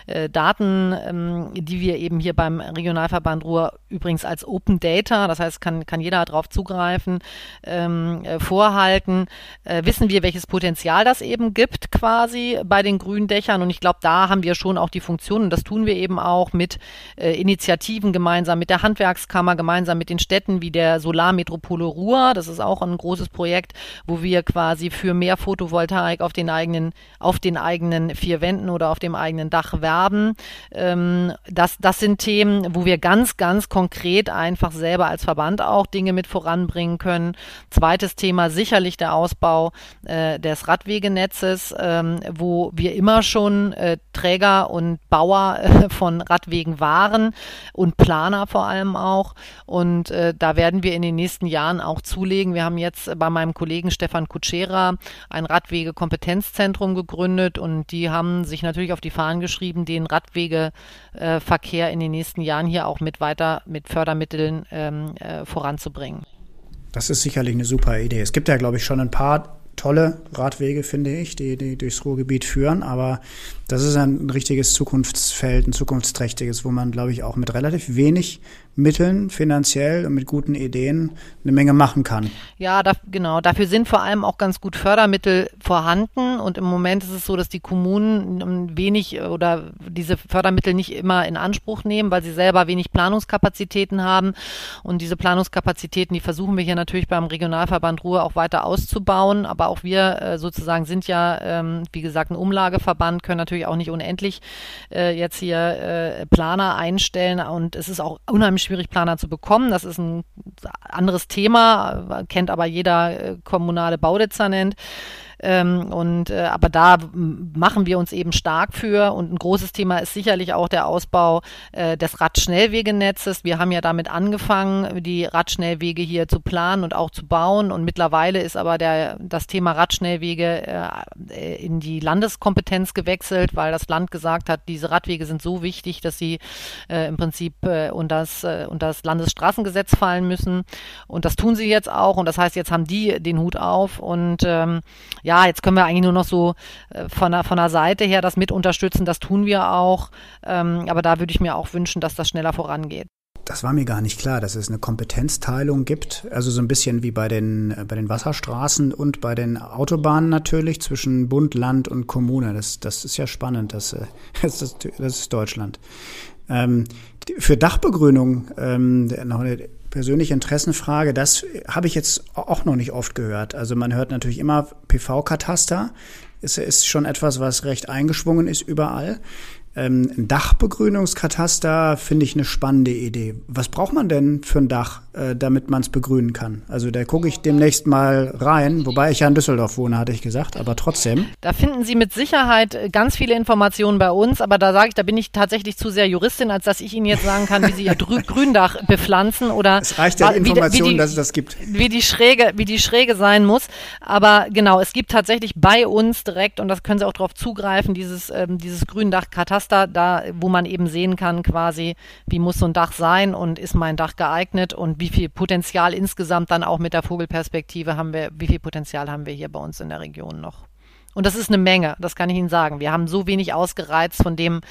äh, Daten, ähm, die wir eben hier beim Regionalverband Ruhr übrigens als Open Data, das heißt, kann, kann jeder darauf zugreifen, ähm, äh, vorhalten, äh, wissen wir, welches Potenzial das eben gibt quasi bei den Gründächern. Und ich glaube, da haben wir schon auch die Funktionen. Das tun wir eben auch mit äh, Initiativen gemeinsam, mit der Handwerkskammer, gemeinsam mit den Städten wie der Solarmetropole Ruhr. Das ist auch ein großes Projekt, wo wir quasi für mehr Photovoltaik auf den eigenen, auf den eigenen vier Wänden oder auf dem eigenen Dach werben. Ähm, das, das sind Themen, wo wir ganz, ganz konkret einfach selber als Verband auch Dinge mit voranbringen können. Zweites Thema sicherlich der Ausbau äh, des Radwegenetzes, ähm, wo wir immer schon äh, Träger und Bauer äh, von Radwegen waren und Planer vor allem auch. Und äh, da werden wir in den nächsten Jahren auch zulegen. Wir haben jetzt bei meinem Kollegen Stefan Kutschera ein Radwege-Kompetenzzentrum gegründet und die haben sich natürlich auf die Fahnen geschrieben, den Radwegeverkehr in den nächsten Jahren hier auch mit weiter mit Fördermitteln ähm, äh, voranzubringen. Das ist sicherlich eine super Idee. Es gibt ja, glaube ich, schon ein paar tolle Radwege, finde ich, die, die durchs Ruhrgebiet führen. Aber das ist ein richtiges Zukunftsfeld, ein zukunftsträchtiges, wo man, glaube ich, auch mit relativ wenig Mitteln finanziell und mit guten Ideen eine Menge machen kann. Ja, da, genau. Dafür sind vor allem auch ganz gut Fördermittel vorhanden. Und im Moment ist es so, dass die Kommunen wenig oder diese Fördermittel nicht immer in Anspruch nehmen, weil sie selber wenig Planungskapazitäten haben. Und diese Planungskapazitäten, die versuchen wir hier natürlich beim Regionalverband Ruhr auch weiter auszubauen. Aber auch wir äh, sozusagen sind ja, ähm, wie gesagt, ein Umlageverband, können natürlich auch nicht unendlich äh, jetzt hier äh, Planer einstellen. Und es ist auch unheimlich schwierig, Planer zu bekommen. Das ist ein anderes Thema, kennt aber jeder äh, kommunale Baudezernent. Ähm, und äh, aber da machen wir uns eben stark für. Und ein großes Thema ist sicherlich auch der Ausbau äh, des Radschnellwegenetzes. Wir haben ja damit angefangen, die Radschnellwege hier zu planen und auch zu bauen. Und mittlerweile ist aber der, das Thema Radschnellwege äh, in die Landeskompetenz gewechselt, weil das Land gesagt hat, diese Radwege sind so wichtig, dass sie äh, im Prinzip äh, unter das, äh, unter das Landesstraßengesetz fallen müssen. Und das tun sie jetzt auch. Und das heißt, jetzt haben die den Hut auf. Und ähm, ja, ja, jetzt können wir eigentlich nur noch so äh, von, der, von der Seite her das mit unterstützen. Das tun wir auch. Ähm, aber da würde ich mir auch wünschen, dass das schneller vorangeht. Das war mir gar nicht klar, dass es eine Kompetenzteilung gibt. Also so ein bisschen wie bei den, äh, bei den Wasserstraßen und bei den Autobahnen natürlich zwischen Bund, Land und Kommune. Das, das ist ja spannend. Das, äh, das, ist, das ist Deutschland. Ähm, für Dachbegrünung ähm, noch eine persönliche Interessenfrage, das habe ich jetzt auch noch nicht oft gehört. Also man hört natürlich immer PV-Kataster. Es ist schon etwas, was recht eingeschwungen ist überall. Ähm, ein Dachbegrünungskataster finde ich eine spannende Idee. Was braucht man denn für ein Dach? Äh, damit man es begrünen kann. Also da gucke ich demnächst mal rein, wobei ich ja in Düsseldorf wohne, hatte ich gesagt, aber trotzdem. Da finden Sie mit Sicherheit äh, ganz viele Informationen bei uns, aber da sage ich, da bin ich tatsächlich zu sehr Juristin, als dass ich Ihnen jetzt sagen kann, wie Sie Ihr Gründach bepflanzen oder es reicht ja Information, dass es das gibt. Wie die Schräge, wie die Schräge sein muss. Aber genau, es gibt tatsächlich bei uns direkt und das können Sie auch darauf zugreifen, dieses ähm, dieses Gründach-Kataster, da wo man eben sehen kann, quasi, wie muss so ein Dach sein und ist mein Dach geeignet und wie viel Potenzial insgesamt dann auch mit der Vogelperspektive haben wir, wie viel Potenzial haben wir hier bei uns in der Region noch? Und das ist eine Menge, das kann ich Ihnen sagen. Wir haben so wenig ausgereizt von dem,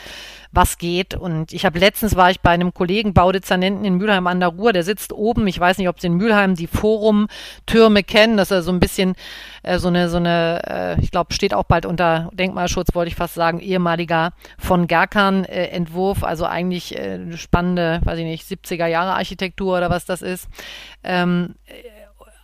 was geht. Und ich habe letztens war ich bei einem Kollegen Baudezernenten in Mülheim an der Ruhr, der sitzt oben. Ich weiß nicht, ob Sie in Mülheim die Forum-Türme kennen. Das ist so ein bisschen äh, so eine, so eine, äh, ich glaube, steht auch bald unter Denkmalschutz, wollte ich fast sagen, ehemaliger von Gerkan äh, Entwurf. Also eigentlich äh, spannende, weiß ich nicht, 70er Jahre Architektur oder was das ist. Ähm,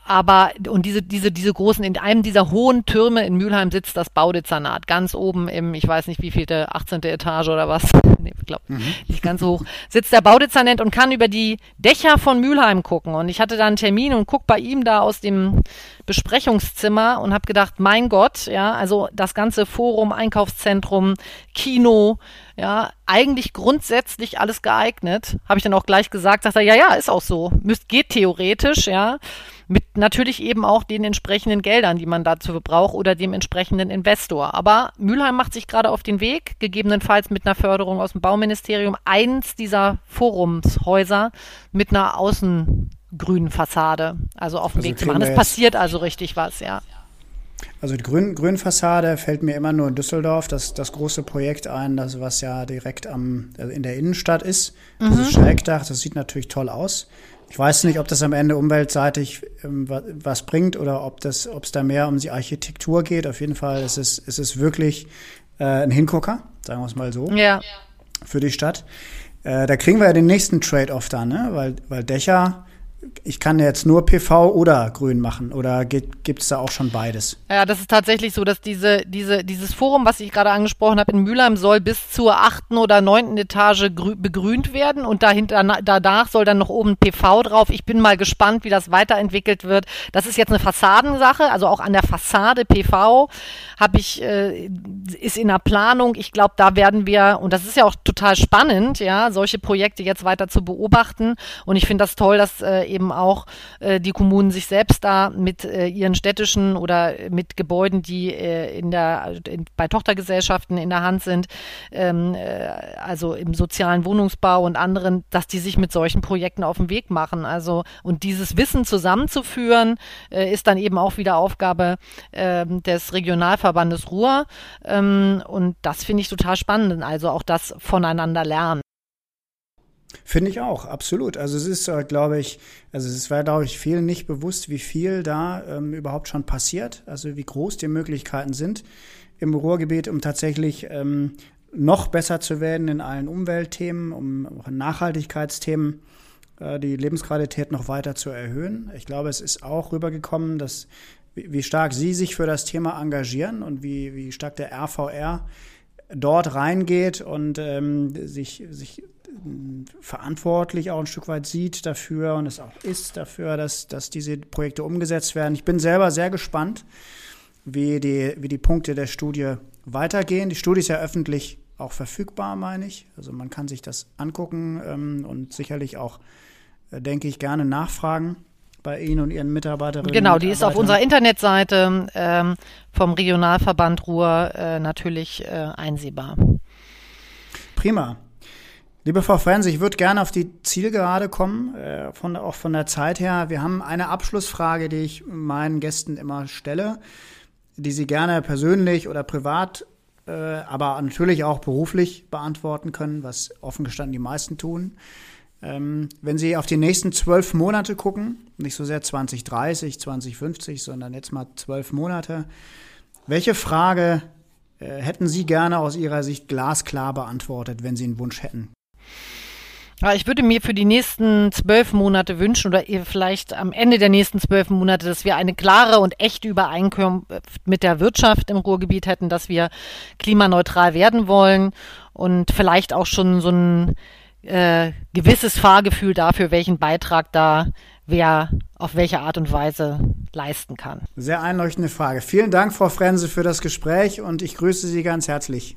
aber, und diese, diese, diese großen, in einem dieser hohen Türme in Mülheim sitzt das Baudezernat, ganz oben im, ich weiß nicht wie vielte, 18. Etage oder was, nee, ich glaube, mhm. nicht ganz so hoch, sitzt der Baudezernent und kann über die Dächer von Mülheim gucken. Und ich hatte da einen Termin und guck bei ihm da aus dem Besprechungszimmer und habe gedacht, mein Gott, ja, also das ganze Forum, Einkaufszentrum, Kino, ja, eigentlich grundsätzlich alles geeignet. Habe ich dann auch gleich gesagt, sagt er, ja, ja, ist auch so. Müsst, geht theoretisch, ja. Mit natürlich eben auch den entsprechenden Geldern, die man dazu braucht oder dem entsprechenden Investor. Aber Mülheim macht sich gerade auf den Weg, gegebenenfalls mit einer Förderung aus dem Bauministerium, eins dieser Forumshäuser mit einer außengrünen Fassade, also auf den also Weg zu machen. Es passiert also richtig was, ja. Also die Grün, Grünfassade fällt mir immer nur in Düsseldorf, das, das große Projekt ein, das, was ja direkt am, also in der Innenstadt ist. Mhm. Dieses Schrägdach, das sieht natürlich toll aus. Ich weiß nicht, ob das am Ende umweltseitig ähm, was bringt oder ob das, ob es da mehr um die Architektur geht. Auf jeden Fall ist es, ist es wirklich äh, ein Hingucker, sagen wir es mal so, ja. für die Stadt. Äh, da kriegen wir ja den nächsten Trade-off dann, ne? weil, weil Dächer ich kann jetzt nur PV oder grün machen oder gibt es da auch schon beides? Ja, das ist tatsächlich so, dass diese, diese, dieses Forum, was ich gerade angesprochen habe in Mülheim, soll bis zur achten oder neunten Etage begrünt werden und dahinter, danach soll dann noch oben PV drauf. Ich bin mal gespannt, wie das weiterentwickelt wird. Das ist jetzt eine Fassadensache, also auch an der Fassade PV habe ich, äh, ist in der Planung. Ich glaube, da werden wir, und das ist ja auch total spannend, ja, solche Projekte jetzt weiter zu beobachten. Und ich finde das toll, dass äh, eben auch äh, die Kommunen sich selbst da mit äh, ihren städtischen oder mit Gebäuden, die äh, in der, in, bei Tochtergesellschaften in der Hand sind, ähm, äh, also im sozialen Wohnungsbau und anderen, dass die sich mit solchen Projekten auf den Weg machen. Also, und dieses Wissen zusammenzuführen, äh, ist dann eben auch wieder Aufgabe äh, des Regionalverbandes Ruhr. Ähm, und das finde ich total spannend. Also auch das voneinander lernen. Finde ich auch, absolut. Also es ist, äh, glaube ich, also es war, glaube ich, vielen nicht bewusst, wie viel da ähm, überhaupt schon passiert, also wie groß die Möglichkeiten sind im Ruhrgebiet, um tatsächlich ähm, noch besser zu werden in allen Umweltthemen, um auch in Nachhaltigkeitsthemen äh, die Lebensqualität noch weiter zu erhöhen. Ich glaube, es ist auch rübergekommen, dass wie stark Sie sich für das Thema engagieren und wie, wie stark der RVR dort reingeht und ähm, sich, sich verantwortlich auch ein Stück weit sieht dafür und es auch ist dafür, dass, dass diese Projekte umgesetzt werden. Ich bin selber sehr gespannt, wie die, wie die Punkte der Studie weitergehen. Die Studie ist ja öffentlich auch verfügbar, meine ich. Also man kann sich das angucken ähm, und sicherlich auch, äh, denke ich, gerne nachfragen bei Ihnen und Ihren Mitarbeiterinnen. Genau, die ist auf unserer Internetseite ähm, vom Regionalverband Ruhr äh, natürlich äh, einsehbar. Prima. Liebe Frau Frenz, ich würde gerne auf die Zielgerade kommen, äh, von, auch von der Zeit her. Wir haben eine Abschlussfrage, die ich meinen Gästen immer stelle, die sie gerne persönlich oder privat, äh, aber natürlich auch beruflich beantworten können, was offen gestanden die meisten tun. Ähm, wenn Sie auf die nächsten zwölf Monate gucken, nicht so sehr 2030, 2050, sondern jetzt mal zwölf Monate, welche Frage äh, hätten Sie gerne aus Ihrer Sicht glasklar beantwortet, wenn Sie einen Wunsch hätten? Ich würde mir für die nächsten zwölf Monate wünschen oder vielleicht am Ende der nächsten zwölf Monate, dass wir eine klare und echte Übereinkunft mit der Wirtschaft im Ruhrgebiet hätten, dass wir klimaneutral werden wollen und vielleicht auch schon so ein äh, gewisses Fahrgefühl dafür, welchen Beitrag da wer auf welche Art und Weise leisten kann. Sehr einleuchtende Frage. Vielen Dank, Frau Frense, für das Gespräch und ich grüße Sie ganz herzlich.